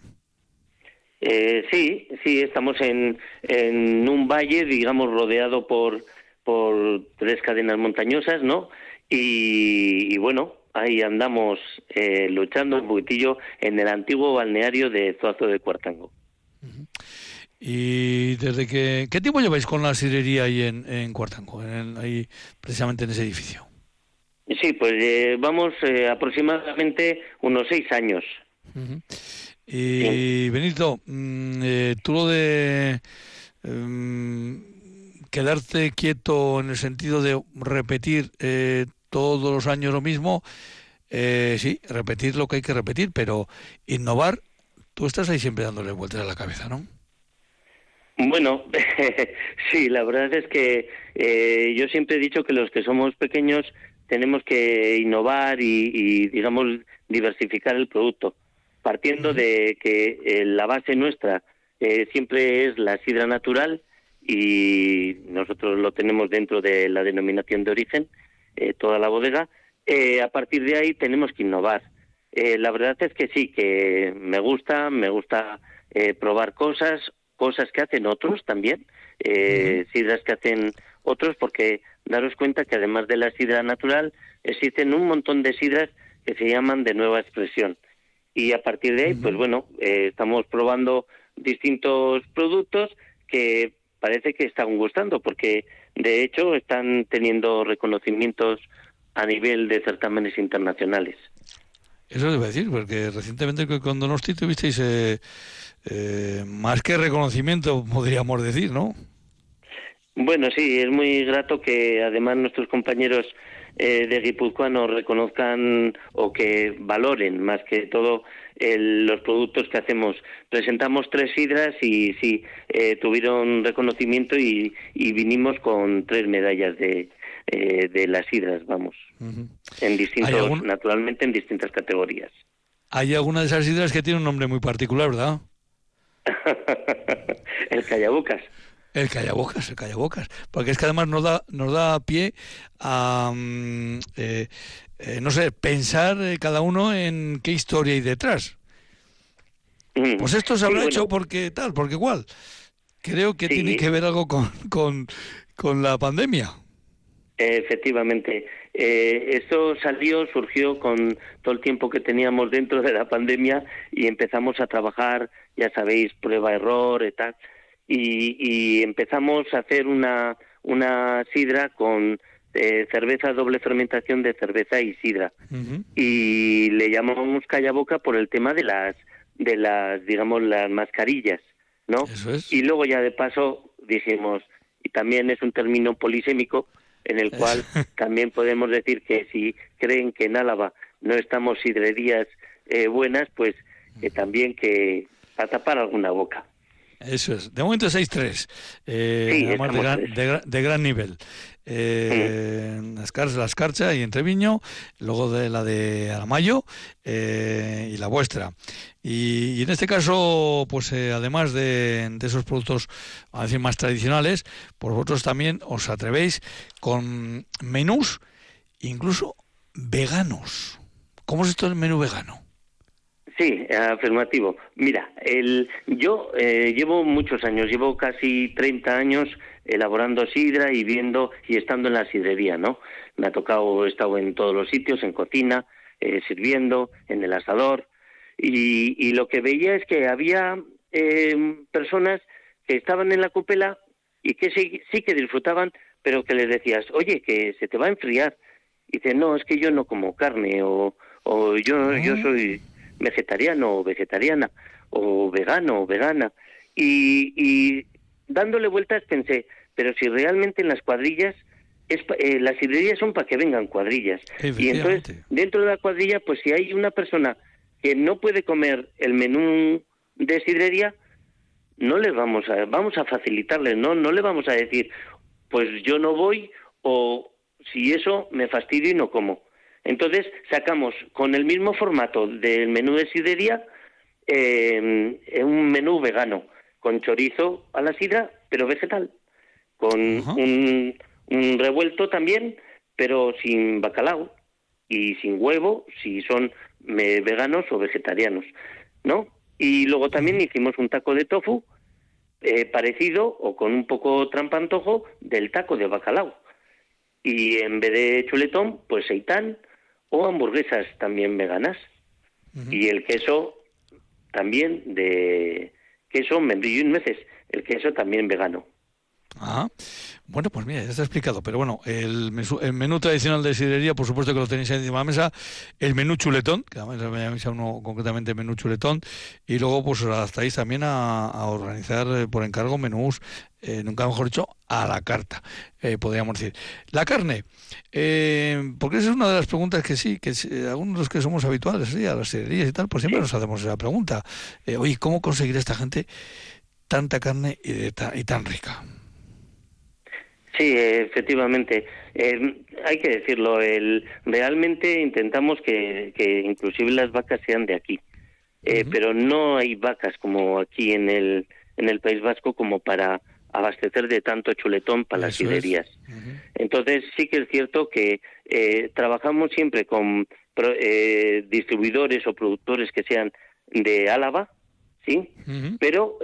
Eh, sí, sí, estamos en, en un valle, digamos, rodeado por, por tres cadenas montañosas, ¿no? Y, bueno, ahí andamos eh, luchando un poquitillo en el antiguo balneario de Zuazo de Cuartango. ¿Y desde que, qué tiempo lleváis con la sidrería ahí en, en Cuartango, ahí precisamente en ese edificio? Sí, pues eh, vamos eh, aproximadamente unos seis años. Y Benito, mm, eh, tú lo de em, quedarte quieto en el sentido de repetir todos los años lo mismo, sí, repetir lo que hay que repetir, pero innovar, tú estás ahí siempre dándole vueltas a la cabeza, ¿no? Bueno, sí, la verdad es que yo siempre he dicho que los que somos pequeños tenemos que innovar y, digamos, diversificar el producto, partiendo de que eh, la base nuestra eh, siempre es la sidra natural y nosotros lo tenemos dentro de la denominación de origen, eh, toda la bodega. a partir de ahí tenemos que innovar. la verdad es que sí, que me gusta, me gusta probar cosas, cosas que hacen otros también, sidras que hacen otros, porque daros cuenta que además de la sidra natural existen un montón de sidras que se llaman de nueva expresión. Y a partir de ahí, pues bueno, eh, estamos probando distintos productos que parece que están gustando, porque de hecho están teniendo reconocimientos a nivel de certámenes internacionales. Eso debe decir, porque recientemente con Donosti tuvisteis eh, eh, más que reconocimiento, podríamos decir, ¿no? Bueno, sí, es muy grato que además nuestros compañeros eh, de Guipúzcoa nos reconozcan o que valoren más que todo los productos que hacemos. Presentamos tres sidras y sí, eh, tuvieron reconocimiento y, vinimos con tres medallas de, eh, de las sidras, vamos, en distintos, naturalmente en distintas categorías. Hay alguna de esas sidras que tiene un nombre muy particular, ¿verdad? el Callabocas. El callabocas, el callabocas. Porque es que además nos da, nos da pie a, mm, eh, eh, no sé, pensar eh, cada uno en qué historia hay detrás. Mm. Pues esto se habrá hecho porque tal, porque igual. Creo que tiene que ver algo con, con, con la pandemia. Efectivamente. Eh, esto salió, surgió con todo el tiempo que teníamos dentro de la pandemia y empezamos a trabajar, ya sabéis, prueba-error y tal y, empezamos a hacer una, una sidra con eh, cerveza doble fermentación de cerveza y sidra. Y le llamamos callaboca por el tema de las, de las, digamos, las mascarillas, ¿no? Y luego ya de paso dijimos, y también es un término polisémico, en el cual también podemos decir que si creen que en Álava no estamos sidrerías eh, buenas, pues que también que a tapar alguna boca. Eso es. De momento 6-3. Eh, además de gran, de, gran, nivel. Eh, la Escarcha y Entreviño, luego de la de Aramayo eh, y la vuestra. Y, en este caso, pues eh, además de, de, esos productos, a decir, más tradicionales, pues vosotros también os atrevéis con menús, incluso veganos. ¿Cómo es esto el menú vegano? Sí, afirmativo. Mira, el, yo eh, llevo muchos años, llevo casi 30 años elaborando sidra y viendo y estando en la sidrería, ¿no? Me ha tocado, he estado en todos los sitios, en cocina, eh, sirviendo, en el asador, y, lo que veía es que había eh, personas que estaban en la cupela y que sí, sí que disfrutaban, pero que les decías, oye, que se te va a enfriar. Y dice, no, es que yo no como carne, o, o yo, yo ah. soy vegetariano o vegetariana, o vegano o vegana. Y, dándole vueltas pensé, pero si realmente en las cuadrillas, es, eh, las sidrerías son para que vengan cuadrillas. Y entonces, dentro de la cuadrilla, pues si hay una persona que no puede comer el menú de sidrería, no les vamos a, vamos a facilitarles, no, no le vamos a decir, pues yo no voy o si eso me fastidio y no como. Entonces sacamos con el mismo formato del menú de sidería eh, un menú vegano, con chorizo a la sidra, pero vegetal, con un, revuelto también, pero sin bacalao y sin huevo, si son veganos o vegetarianos, ¿no? Y luego también hicimos un taco de tofu eh, parecido o con un poco trampantojo del taco de bacalao. Y en vez de chuletón, pues seitán, o hamburguesas también veganas. Y el queso también de queso, membrillo y nueces, el queso también vegano. Ah, bueno, pues mira, ya está explicado. Pero bueno, el, menú, tradicional de sidrería, por supuesto que lo tenéis encima de la mesa. El menú chuletón, que además me llama uno concretamente menú chuletón. Y luego, pues os adaptáis también a, organizar eh, por encargo menús, eh, nunca mejor dicho, a la carta, eh, podríamos decir. La carne, porque esa es una de las preguntas que sí, que algunos de los que somos habituales a las sidrerías y tal, pues siempre nos hacemos esa pregunta. oye, ¿cómo conseguir esta gente tanta carne y tan rica? Sí, efectivamente. Eh, hay que decirlo, el, realmente intentamos que, que inclusive las vacas sean de aquí, eh, pero no hay vacas como aquí en el, en el País Vasco como para abastecer de tanto chuletón para las siderías. Entonces sí que es cierto que eh, trabajamos siempre con distribuidores o productores que sean de Álava, ¿sí? Pero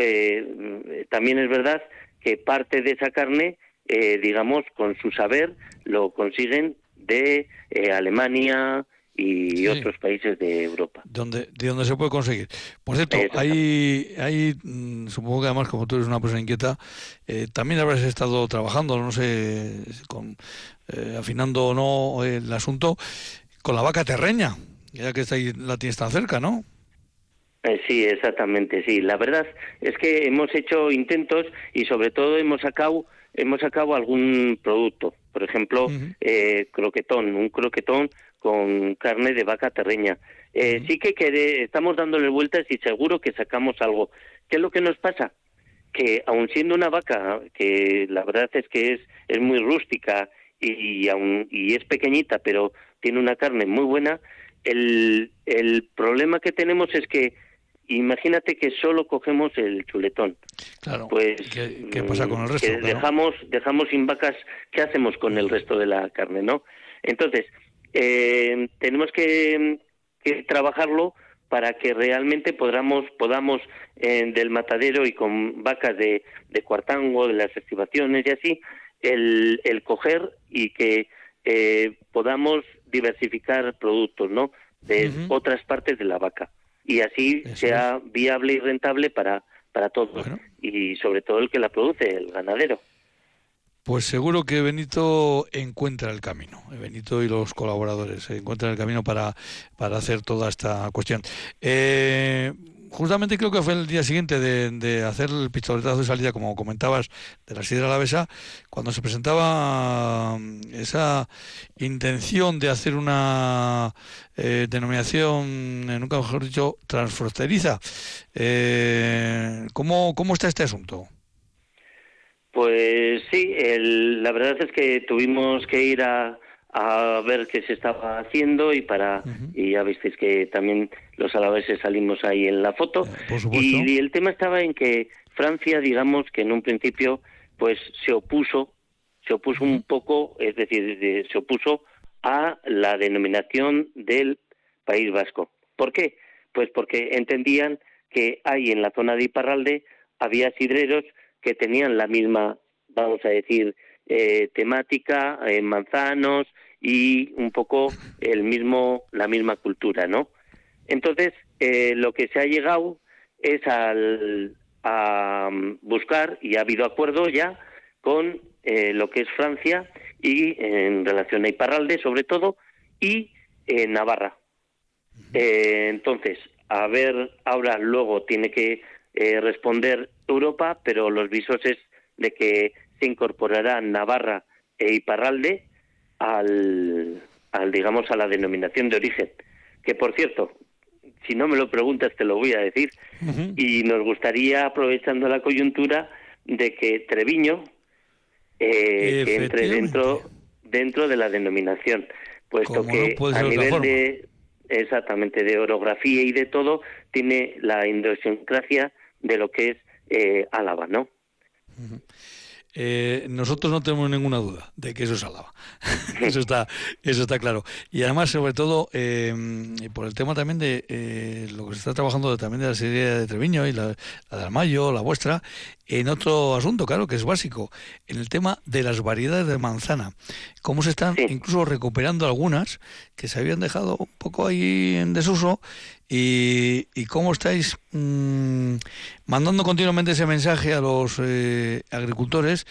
también es verdad que parte de esa carne eh, digamos, con su saber lo consiguen de eh, Alemania y otros países de Europa. Donde, de donde se puede conseguir. Por cierto, hay, hay, mm, supongo que además, como tú eres una persona inquieta, eh, también habrás estado trabajando, no sé, con, afinando o no el asunto, con la vaca terreña, ya que está ahí, la tienes tan cerca, ¿no? sí, exactamente, sí. La verdad es que hemos hecho intentos y sobre todo hemos sacado hemos sacado algún producto, por ejemplo, eh, croquetón, un croquetón con carne de vaca terreña. Eh, sí que estamos dándole vueltas y seguro que sacamos algo. ¿Qué es lo que nos pasa? Que aun siendo una vaca que la verdad es que es, es muy rústica y, aun, y es pequeñita, pero tiene una carne muy buena, el, el problema que tenemos es que imagínate que solo cogemos el chuletón. Claro. Pues, ¿Qué, pasa con el resto? Que dejamos, dejamos sin vacas, ¿qué hacemos con el resto de la carne, no? Entonces, eh, tenemos que, trabajarlo para que realmente podamos, podamos eh, del matadero y con vacas de, de cuartango, de las estivaciones y así, el, el coger y que eh, podamos diversificar productos, ¿no? De otras partes de la vaca y así sea viable y rentable para, para todos y sobre todo el que la produce, el ganadero. Pues seguro que Benito encuentra el camino, Benito y los colaboradores encuentran el camino para, para hacer toda esta cuestión. Eh, justamente creo que fue el día siguiente de, hacer el pistoletazo de salida, como comentabas, de la sidra alavesa, cuando se presentaba mm, esa intención de hacer una eh, denominación, nunca mejor dicho, transfronteriza. Eh, ¿cómo, ¿Cómo está este asunto? Pues sí, la verdad es que tuvimos que ir a, a ver qué se estaba haciendo y para y ya visteis que también los alaveses salimos ahí en la foto. Eh, y, el tema estaba en que Francia digamos que en un principio pues se opuso se opuso un poco es decir se opuso a la denominación del País Vasco. ¿por qué? pues porque entendían que hay en la zona de Iparralde había sidreros que tenían la misma, vamos a decir, eh, temática, eh, manzanos y un poco el mismo, la misma cultura, ¿no? Entonces, eh, lo que se ha llegado es al, a mm, buscar, y ha habido acuerdo ya, con lo que es Francia y en relación a Iparralde, sobre todo, y Navarra. entonces, a ver, ahora luego tiene que responder Europa, pero los visos es de que se incorporará Navarra e Iparralde al, al, digamos, a la denominación de origen. Que, por cierto, si no me lo preguntas, te lo voy a decir. Y nos gustaría, aprovechando la coyuntura, de que Treviño eh, entre dentro, dentro de la denominación, puesto que a nivel de exactamente de orografía y de todo tiene la idiosincrasia de lo que es eh, Álava, ¿no? Eh, nosotros no tenemos ninguna duda de que eso es Álava. eso está, eso está claro. Y además, sobre todo, eh, por el tema también de eh, lo que se está trabajando también de la serie de Treviño y la, de Almayo, la vuestra, en otro asunto, claro, que es básico, en el tema de las variedades de manzana. Cómo se están incluso recuperando algunas que se habían dejado un poco ahí en desuso y, cómo estáis mm, mandando continuamente ese mensaje a los eh, agricultores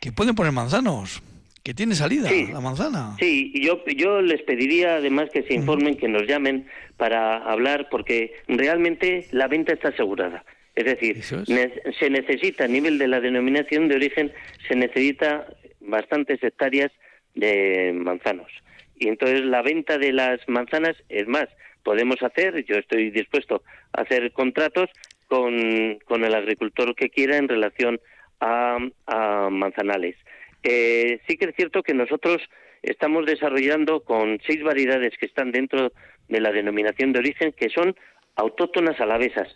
que pueden poner manzanos, que tiene salida la manzana. Sí, yo, yo les pediría además que se informen, que nos llamen para hablar, porque realmente la venta está asegurada. Es decir, se necesita a nivel de la denominación de origen, se necesita bastantes hectáreas de manzanos. Y entonces la venta de las manzanas, es más, podemos hacer, yo estoy dispuesto a hacer contratos con, con el agricultor que quiera en relación a, manzanales. Eh, sí que es cierto que nosotros estamos desarrollando con seis variedades que están dentro de la denominación de origen que son autóctonas alavesas.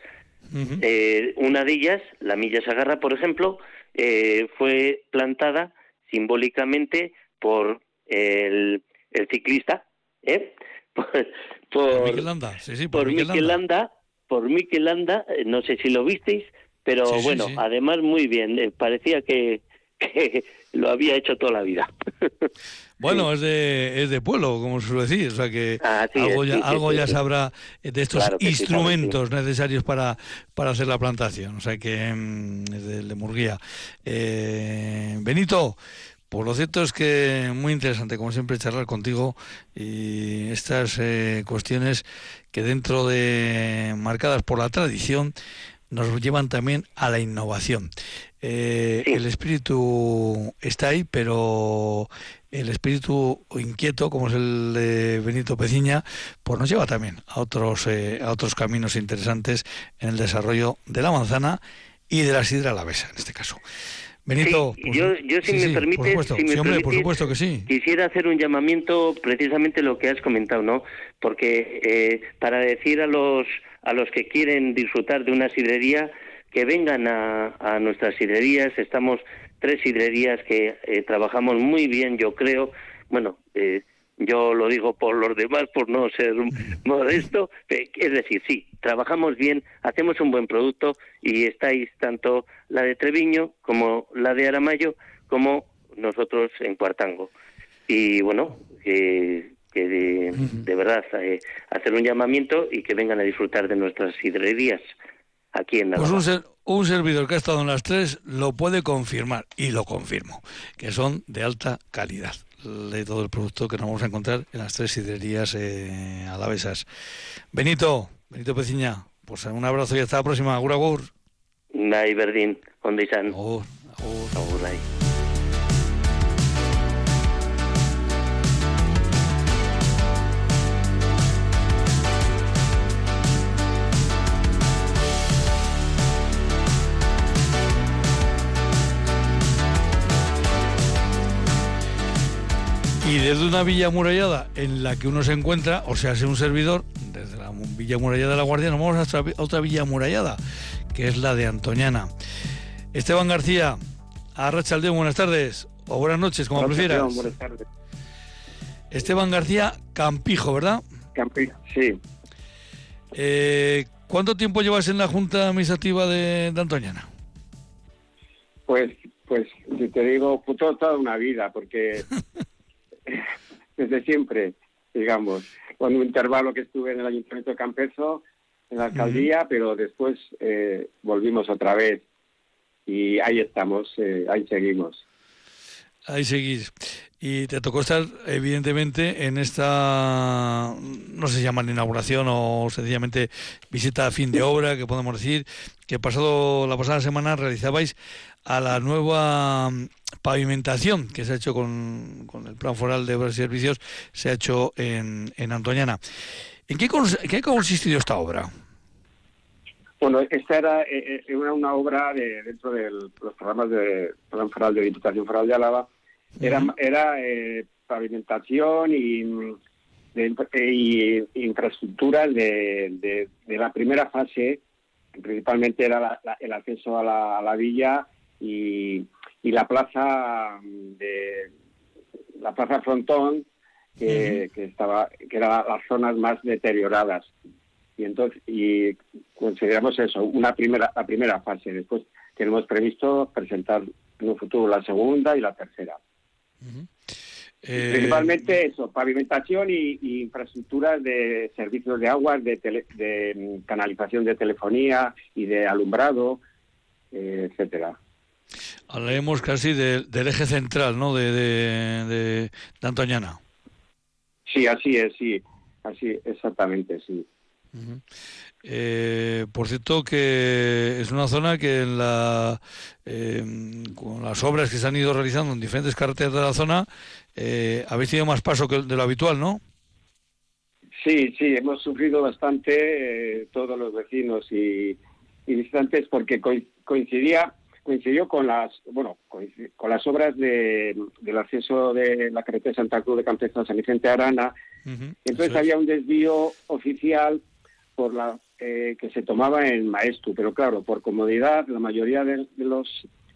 Eh, una de ellas, la Milla Sagarra, por ejemplo, eh, fue plantada simbólicamente por el, ciclista, ¿eh? por, por Miquel Landa, sí, sí, por, por Landa, eh, no sé si lo visteis, pero bueno, además muy bien, parecía que, que lo había hecho toda la vida. Bueno, es, de, es de pueblo, como se suele decir, o sea que algo, ya, algo ya sabrá de estos instrumentos necesarios para, para hacer la plantación, o sea que mm, es de, de Murguía. Eh, Benito, pues lo cierto es que muy interesante, como siempre, charlar contigo y estas eh, cuestiones que dentro de marcadas por la tradición nos llevan también a la innovación. Eh, el espíritu está ahí, pero el espíritu inquieto, como es el de Benito Peciña, pues nos lleva también a otros, eh, a otros caminos interesantes en el desarrollo de la manzana y de la sidra alavesa, en este caso. Benito, yo, yo, si me permite, por supuesto que sí. quisiera hacer un llamamiento precisamente lo que has comentado, ¿no? Porque eh, para decir a los a los que quieren disfrutar de una sidrería que vengan a, a nuestras sidrerías, estamos tres sidrerías que eh, trabajamos muy bien, yo creo. Bueno, eh, yo lo digo por los demás, por no ser modesto. Eh, es decir, sí, trabajamos bien, hacemos un buen producto y estáis tanto la de Treviño como la de Aramayo como nosotros en Cuartango. Y bueno, que de, de, verdad hacer un llamamiento y que vengan a disfrutar de nuestras sidrerías aquí en Navarra. Pues un, servidor que ha estado en las tres lo puede confirmar, y lo confirmo, que son de alta calidad de todo el producto que nos vamos a encontrar en las tres sidrerías eh, alavesas. Benito, Benito Peciña, Pues un abrazo y hasta la próxima. Agur, agur. Bai, berdin, ondo izan. Agur, agur. Agur. Y desde una villa amurallada en la que uno se encuentra, o sea, es un servidor, desde la villa amurallada de la Guardia, nos vamos a otra, villa amurallada, que es la de Antoñana. Esteban García, Arrachaldeón, buenas tardes, o buenas noches, como prefieras. Buenas tardes. Esteban García Campijo, ¿verdad? Campijo, sí. Eh, ¿Cuánto tiempo llevas en la Junta Administrativa de, de Antoñana? Pues, pues, te digo, pues, toda una vida, porque desde siempre, digamos, con un intervalo que estuve en el Ayuntamiento de Campezo, en la alcaldía, pero después eh, volvimos otra vez y ahí estamos, eh, ahí seguimos. Ahí seguís. Y te tocó estar, evidentemente, en esta, no sé si llaman inauguración o sencillamente visita a fin de obra, que podemos decir, que pasado la pasada semana realizabais a la nueva pavimentación que se ha hecho con, con el Plan Foral de Obras y Servicios, se ha hecho en, en Antoñana. ¿En qué, qué ha consistido esta obra? Bueno, esta era, eh, era una obra de, dentro de los programas de Plan Foral de Diputación Foral de Álava. Era, uh -huh. era eh, pavimentación y, de, y infraestructuras de, de, de, la primera fase, principalmente era la, la, el acceso a la, a la villa y, y, la plaza de la plaza Frontón, que, estaba que eran las zonas más deterioradas. Y entonces y consideramos eso una primera la primera fase. Después tenemos previsto presentar en un futuro la segunda y la tercera. Uh -huh. eh... principalmente eso pavimentación y, y, infraestructuras de servicios de agua de, tele, de canalización de telefonía y de alumbrado eh, etcétera hablaremos casi de, del eje central no de, de, de, Antoñana sí así es sí así exactamente sí Uh -huh. eh, por cierto que es una zona que en la, eh, con las obras que se han ido realizando en diferentes carreteras de la zona eh, habéis tenido más paso que de lo habitual, ¿no? Sí, sí, hemos sufrido bastante eh, todos los vecinos y, y visitantes porque coincidía coincidió con las bueno con las obras de, del acceso de la carretera Santa Cruz de Campezo a San Vicente Arana uh -huh. entonces había un desvío oficial por la eh, que se tomaba en Maestu, pero claro, por comodidad, la mayoría de, de los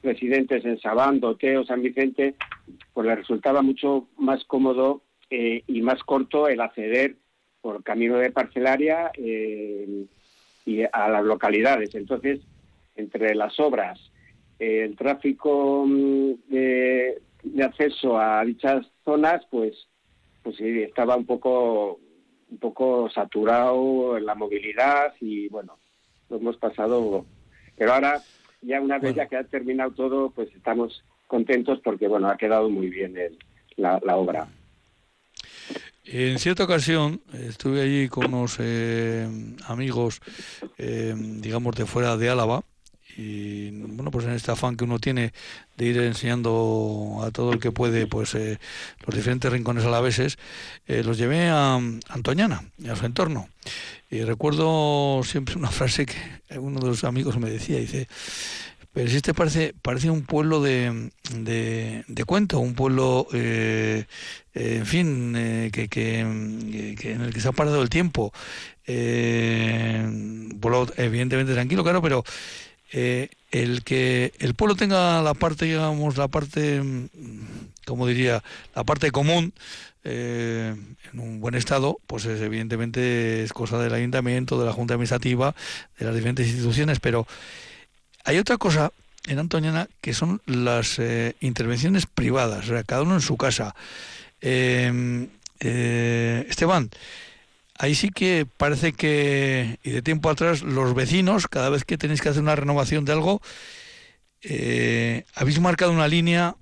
residentes en Sabando, Teo, San Vicente, pues les resultaba mucho más cómodo eh, y más corto el acceder por camino de parcelaria eh, y a las localidades. Entonces, entre las obras, el tráfico mm, de, de, acceso a dichas zonas, pues, pues sí, estaba un poco un poco saturado en la movilidad y bueno, lo hemos pasado. Pero ahora, ya una vez bueno. ya que ha terminado todo, pues estamos contentos porque bueno, ha quedado muy bien el, la, la, obra. En cierta ocasión estuve allí con unos eh, amigos, eh, digamos, de fuera de Álava, y bueno pues en este afán que uno tiene de ir enseñando a todo el que puede pues eh, los diferentes rincones alaveses eh, los llevé a Antoñana y a su entorno. Y recuerdo siempre una frase que uno de los amigos me decía dice pero si este parece parece un pueblo de, de, de cuento un pueblo eh, en fin que, que, que, en el que se ha parado el tiempo pueblo evidentemente tranquilo claro pero eh, el que el pueblo tenga la parte, digamos, la parte, como diría, la parte común eh, en un buen estado, pues es, evidentemente es cosa del ayuntamiento, de la junta administrativa, de las diferentes instituciones, pero hay otra cosa en Antoñana que son las eh, intervenciones privadas, o sea, cada uno en su casa. Eh, Esteban, ahí sí que parece que, y de tiempo atrás, los vecinos, cada vez que tenéis que hacer una renovación de algo, eh, habéis marcado una línea,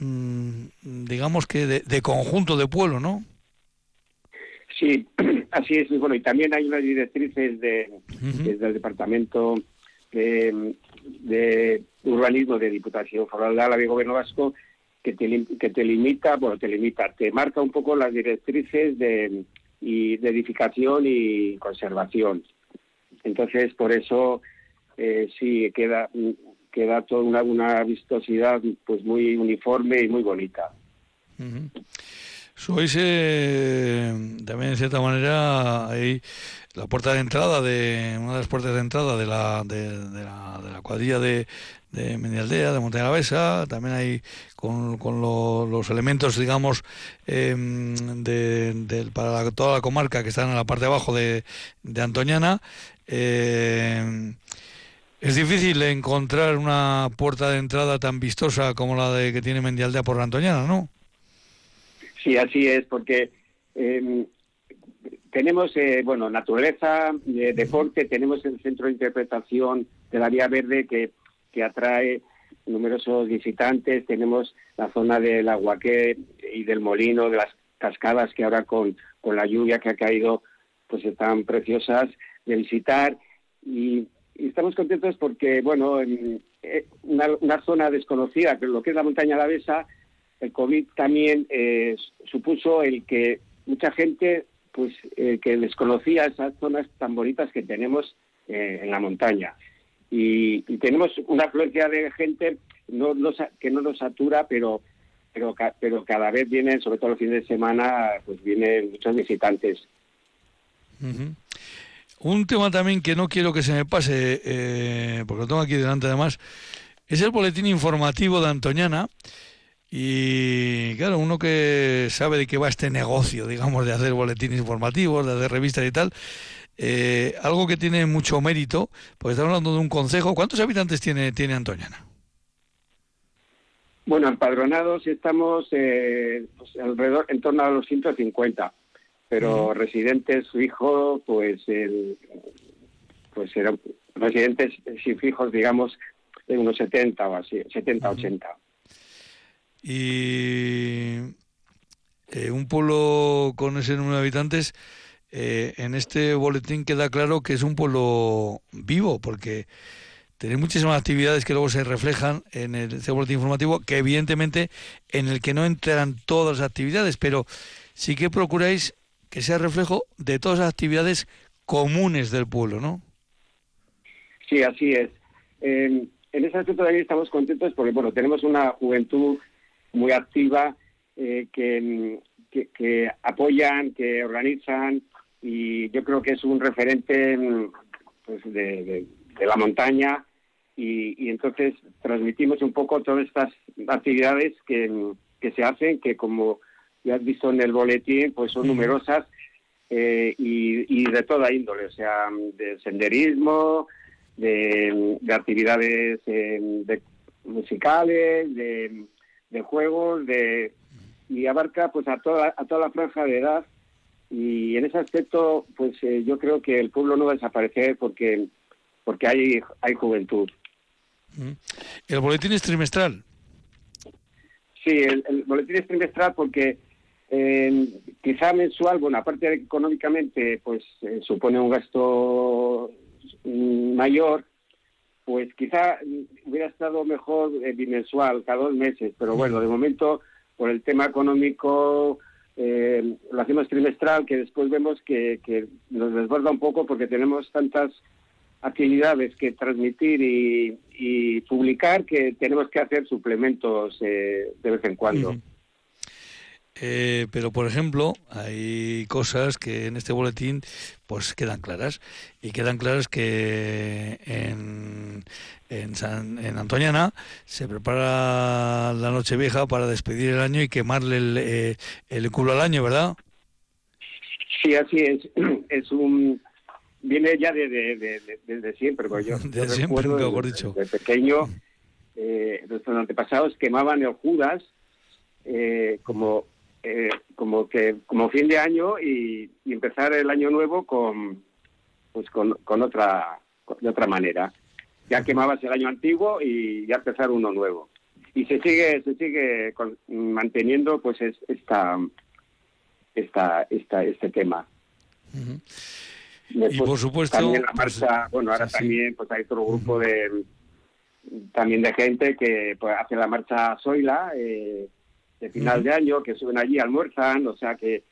mmm, digamos que de, de, conjunto de pueblo, ¿no? Sí, así es. Bueno, y también hay unas directrices de, del Departamento de, Urbanismo de Diputación Foral de Álava y Gobierno Vasco que te, que te limita, bueno, te limita, te marca un poco las directrices de, y de edificación y conservación. Entonces, por eso eh, sí queda queda toda una, una vistosidad pues muy uniforme y muy bonita. Eh, también, en cierta manera, ahí la puerta de entrada, de una de las puertas de entrada de la, de, la, de la cuadrilla de, de Mendialdea, de Montaña Besa, también hay con, con los elementos, digamos, em, de, para toda la comarca que están en la parte de abajo de, de Antoñana. Em, es difícil encontrar una puerta de entrada tan vistosa como la de que tiene Mendialdea por la Antoñana, ¿no? Sí, así es, porque em, tenemos, eh, bueno, naturaleza, eh, deporte, tenemos el centro de interpretación de la Vía Verde que, que atrae numerosos visitantes, tenemos la zona del Aguaqué y del Molino, de las cascadas que ahora con, con la lluvia que ha caído, pues están preciosas de visitar y, estamos contentos porque, bueno, en, eh, una, una, zona desconocida, lo que es la montaña Besa, el COVID también eh, supuso el que mucha gente pues eh, que desconocía esas zonas tan bonitas que tenemos eh, en la montaña. Y, tenemos una afluencia de gente no, que no nos satura, pero, pero, pero cada vez vienen, sobre todo los fines de semana, pues vienen muchos visitantes. Un tema también que no quiero que se me pase, porque lo tengo aquí delante además, es el boletín informativo de Antoñana, y claro, uno que sabe de qué va este negocio, digamos, de hacer boletines informativos, de hacer revistas y tal, eh, algo que tiene mucho mérito, pues estamos hablando de un consejo. ¿Cuántos habitantes tiene, tiene Antoñana? Bueno, empadronados estamos eh, pues, alrededor, en torno a los 150, pero residentes fijos, pues, el, pues eran residentes sin fijos, digamos, de unos 70 o así, 70, 80. Y eh, un pueblo con ese número de habitantes, eh, en este boletín queda claro que es un pueblo vivo, porque tiene muchísimas actividades que luego se reflejan en el, este boletín informativo, que evidentemente en el que no entran todas las actividades, pero sí que procuráis que sea reflejo de todas las actividades comunes del pueblo, ¿no? Sí, así es. en ese aspecto también estamos contentos porque, bueno, tenemos una juventud muy activa, eh, que, que, apoyan, que organizan y yo creo que es un referente pues, de, la montaña. Y, entonces transmitimos un poco todas estas actividades que, que se hacen, que como ya has visto en el boletín, pues son numerosas eh, y, y, de toda índole, o sea, de senderismo, de, de actividades eh, de musicales, de de juegos, de y abarca pues a toda a toda la franja de edad y en ese aspecto pues eh, yo creo que el pueblo no va a desaparecer porque porque hay hay juventud. ¿El boletín es trimestral? Sí, el, boletín es trimestral porque eh, quizá mensual, bueno, aparte de económicamente pues eh, supone un gasto mm, mayor, pues quizá hubiera estado mejor eh, bimensual, cada dos meses, pero bueno, de momento, por el tema económico, eh, lo hacemos trimestral, que después vemos que, nos desborda un poco porque tenemos tantas actividades que transmitir y, publicar que tenemos que hacer suplementos eh, de vez en cuando. Eh, pero, por ejemplo, hay cosas que en este boletín pues quedan claras. Y quedan claras que en, en, San, en Antoñana se prepara la noche vieja para despedir el año y quemarle el, eh, el culo al año, ¿verdad? Sí, así es. Es un... Viene ya desde de, de, siempre, porque yo, de siempre, mejor dicho. De pequeño, eh, nuestros antepasados quemaban el Judas eh, como eh, como que como fin de año y, empezar el año nuevo con pues con, otra de otra manera. Ya quemabas el año antiguo y ya empezar uno nuevo. Y se sigue se sigue manteniendo pues esta esta, esta, este tema. y por supuesto también la pues, marcha, bueno ahora también pues hay otro grupo de también de gente que pues, hace la marcha Zoila eh, de final de año que suben allí almuerzan o sea que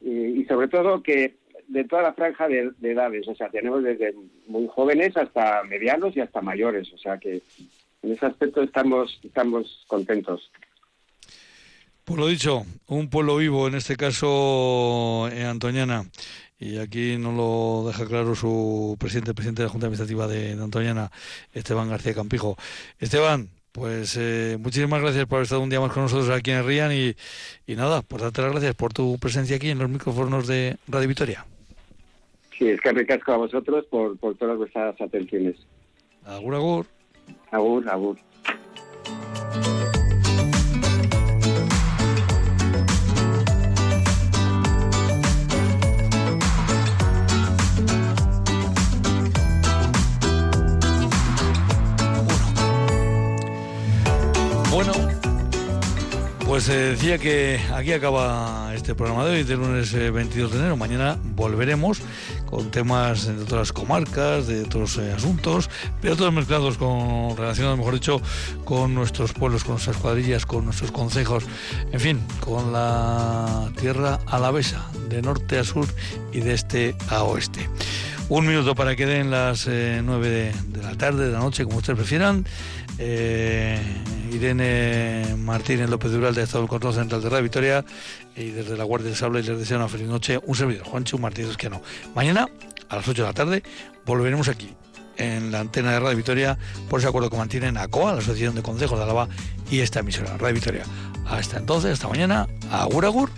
y, sobre todo que de toda la franja de, edades o sea tenemos desde muy jóvenes hasta medianos y hasta mayores o sea que en ese aspecto estamos estamos contentos pues lo dicho, un pueblo vivo, en este caso en eh, Antoñana, y aquí nos lo deja claro su presidente, presidente de la Junta Administrativa de, Antoñana, Esteban García Campijo. Esteban, pues eh, muchísimas gracias por haber estado un día más con nosotros aquí en Rían y, y nada, pues darte las gracias por tu presencia aquí en los micrófonos de Radio Victoria. Sí, es que ricasco a vosotros por, por todas vuestras atenciones. Agur, agur. Agur, agur. Pues eh, decía que aquí acaba este programa de hoy, del lunes 22 eh, de enero. Mañana volveremos con temas de otras comarcas, de otros eh, asuntos, pero todos mezclados con, relacionados, mejor dicho, con nuestros pueblos, con nuestras cuadrillas, con nuestros consejos, en fin, con la tierra alavesa, de norte a sur y de este a oeste. Un minuto para que den las nueve de, de la tarde, de la noche, como ustedes prefieran. Eh, Irene Martínez López Dural de Estado del Control Central de Radio Victoria y desde la Guardia del Sable les deseo una feliz noche. Un servidor, Juancho Martínez que no. Mañana a las 8 de la tarde volveremos aquí en la antena de Radio Victoria por ese acuerdo que mantienen ACOA, la Asociación de Consejos de Álava y esta emisora, Radio Victoria. Hasta entonces, hasta mañana, agur agur.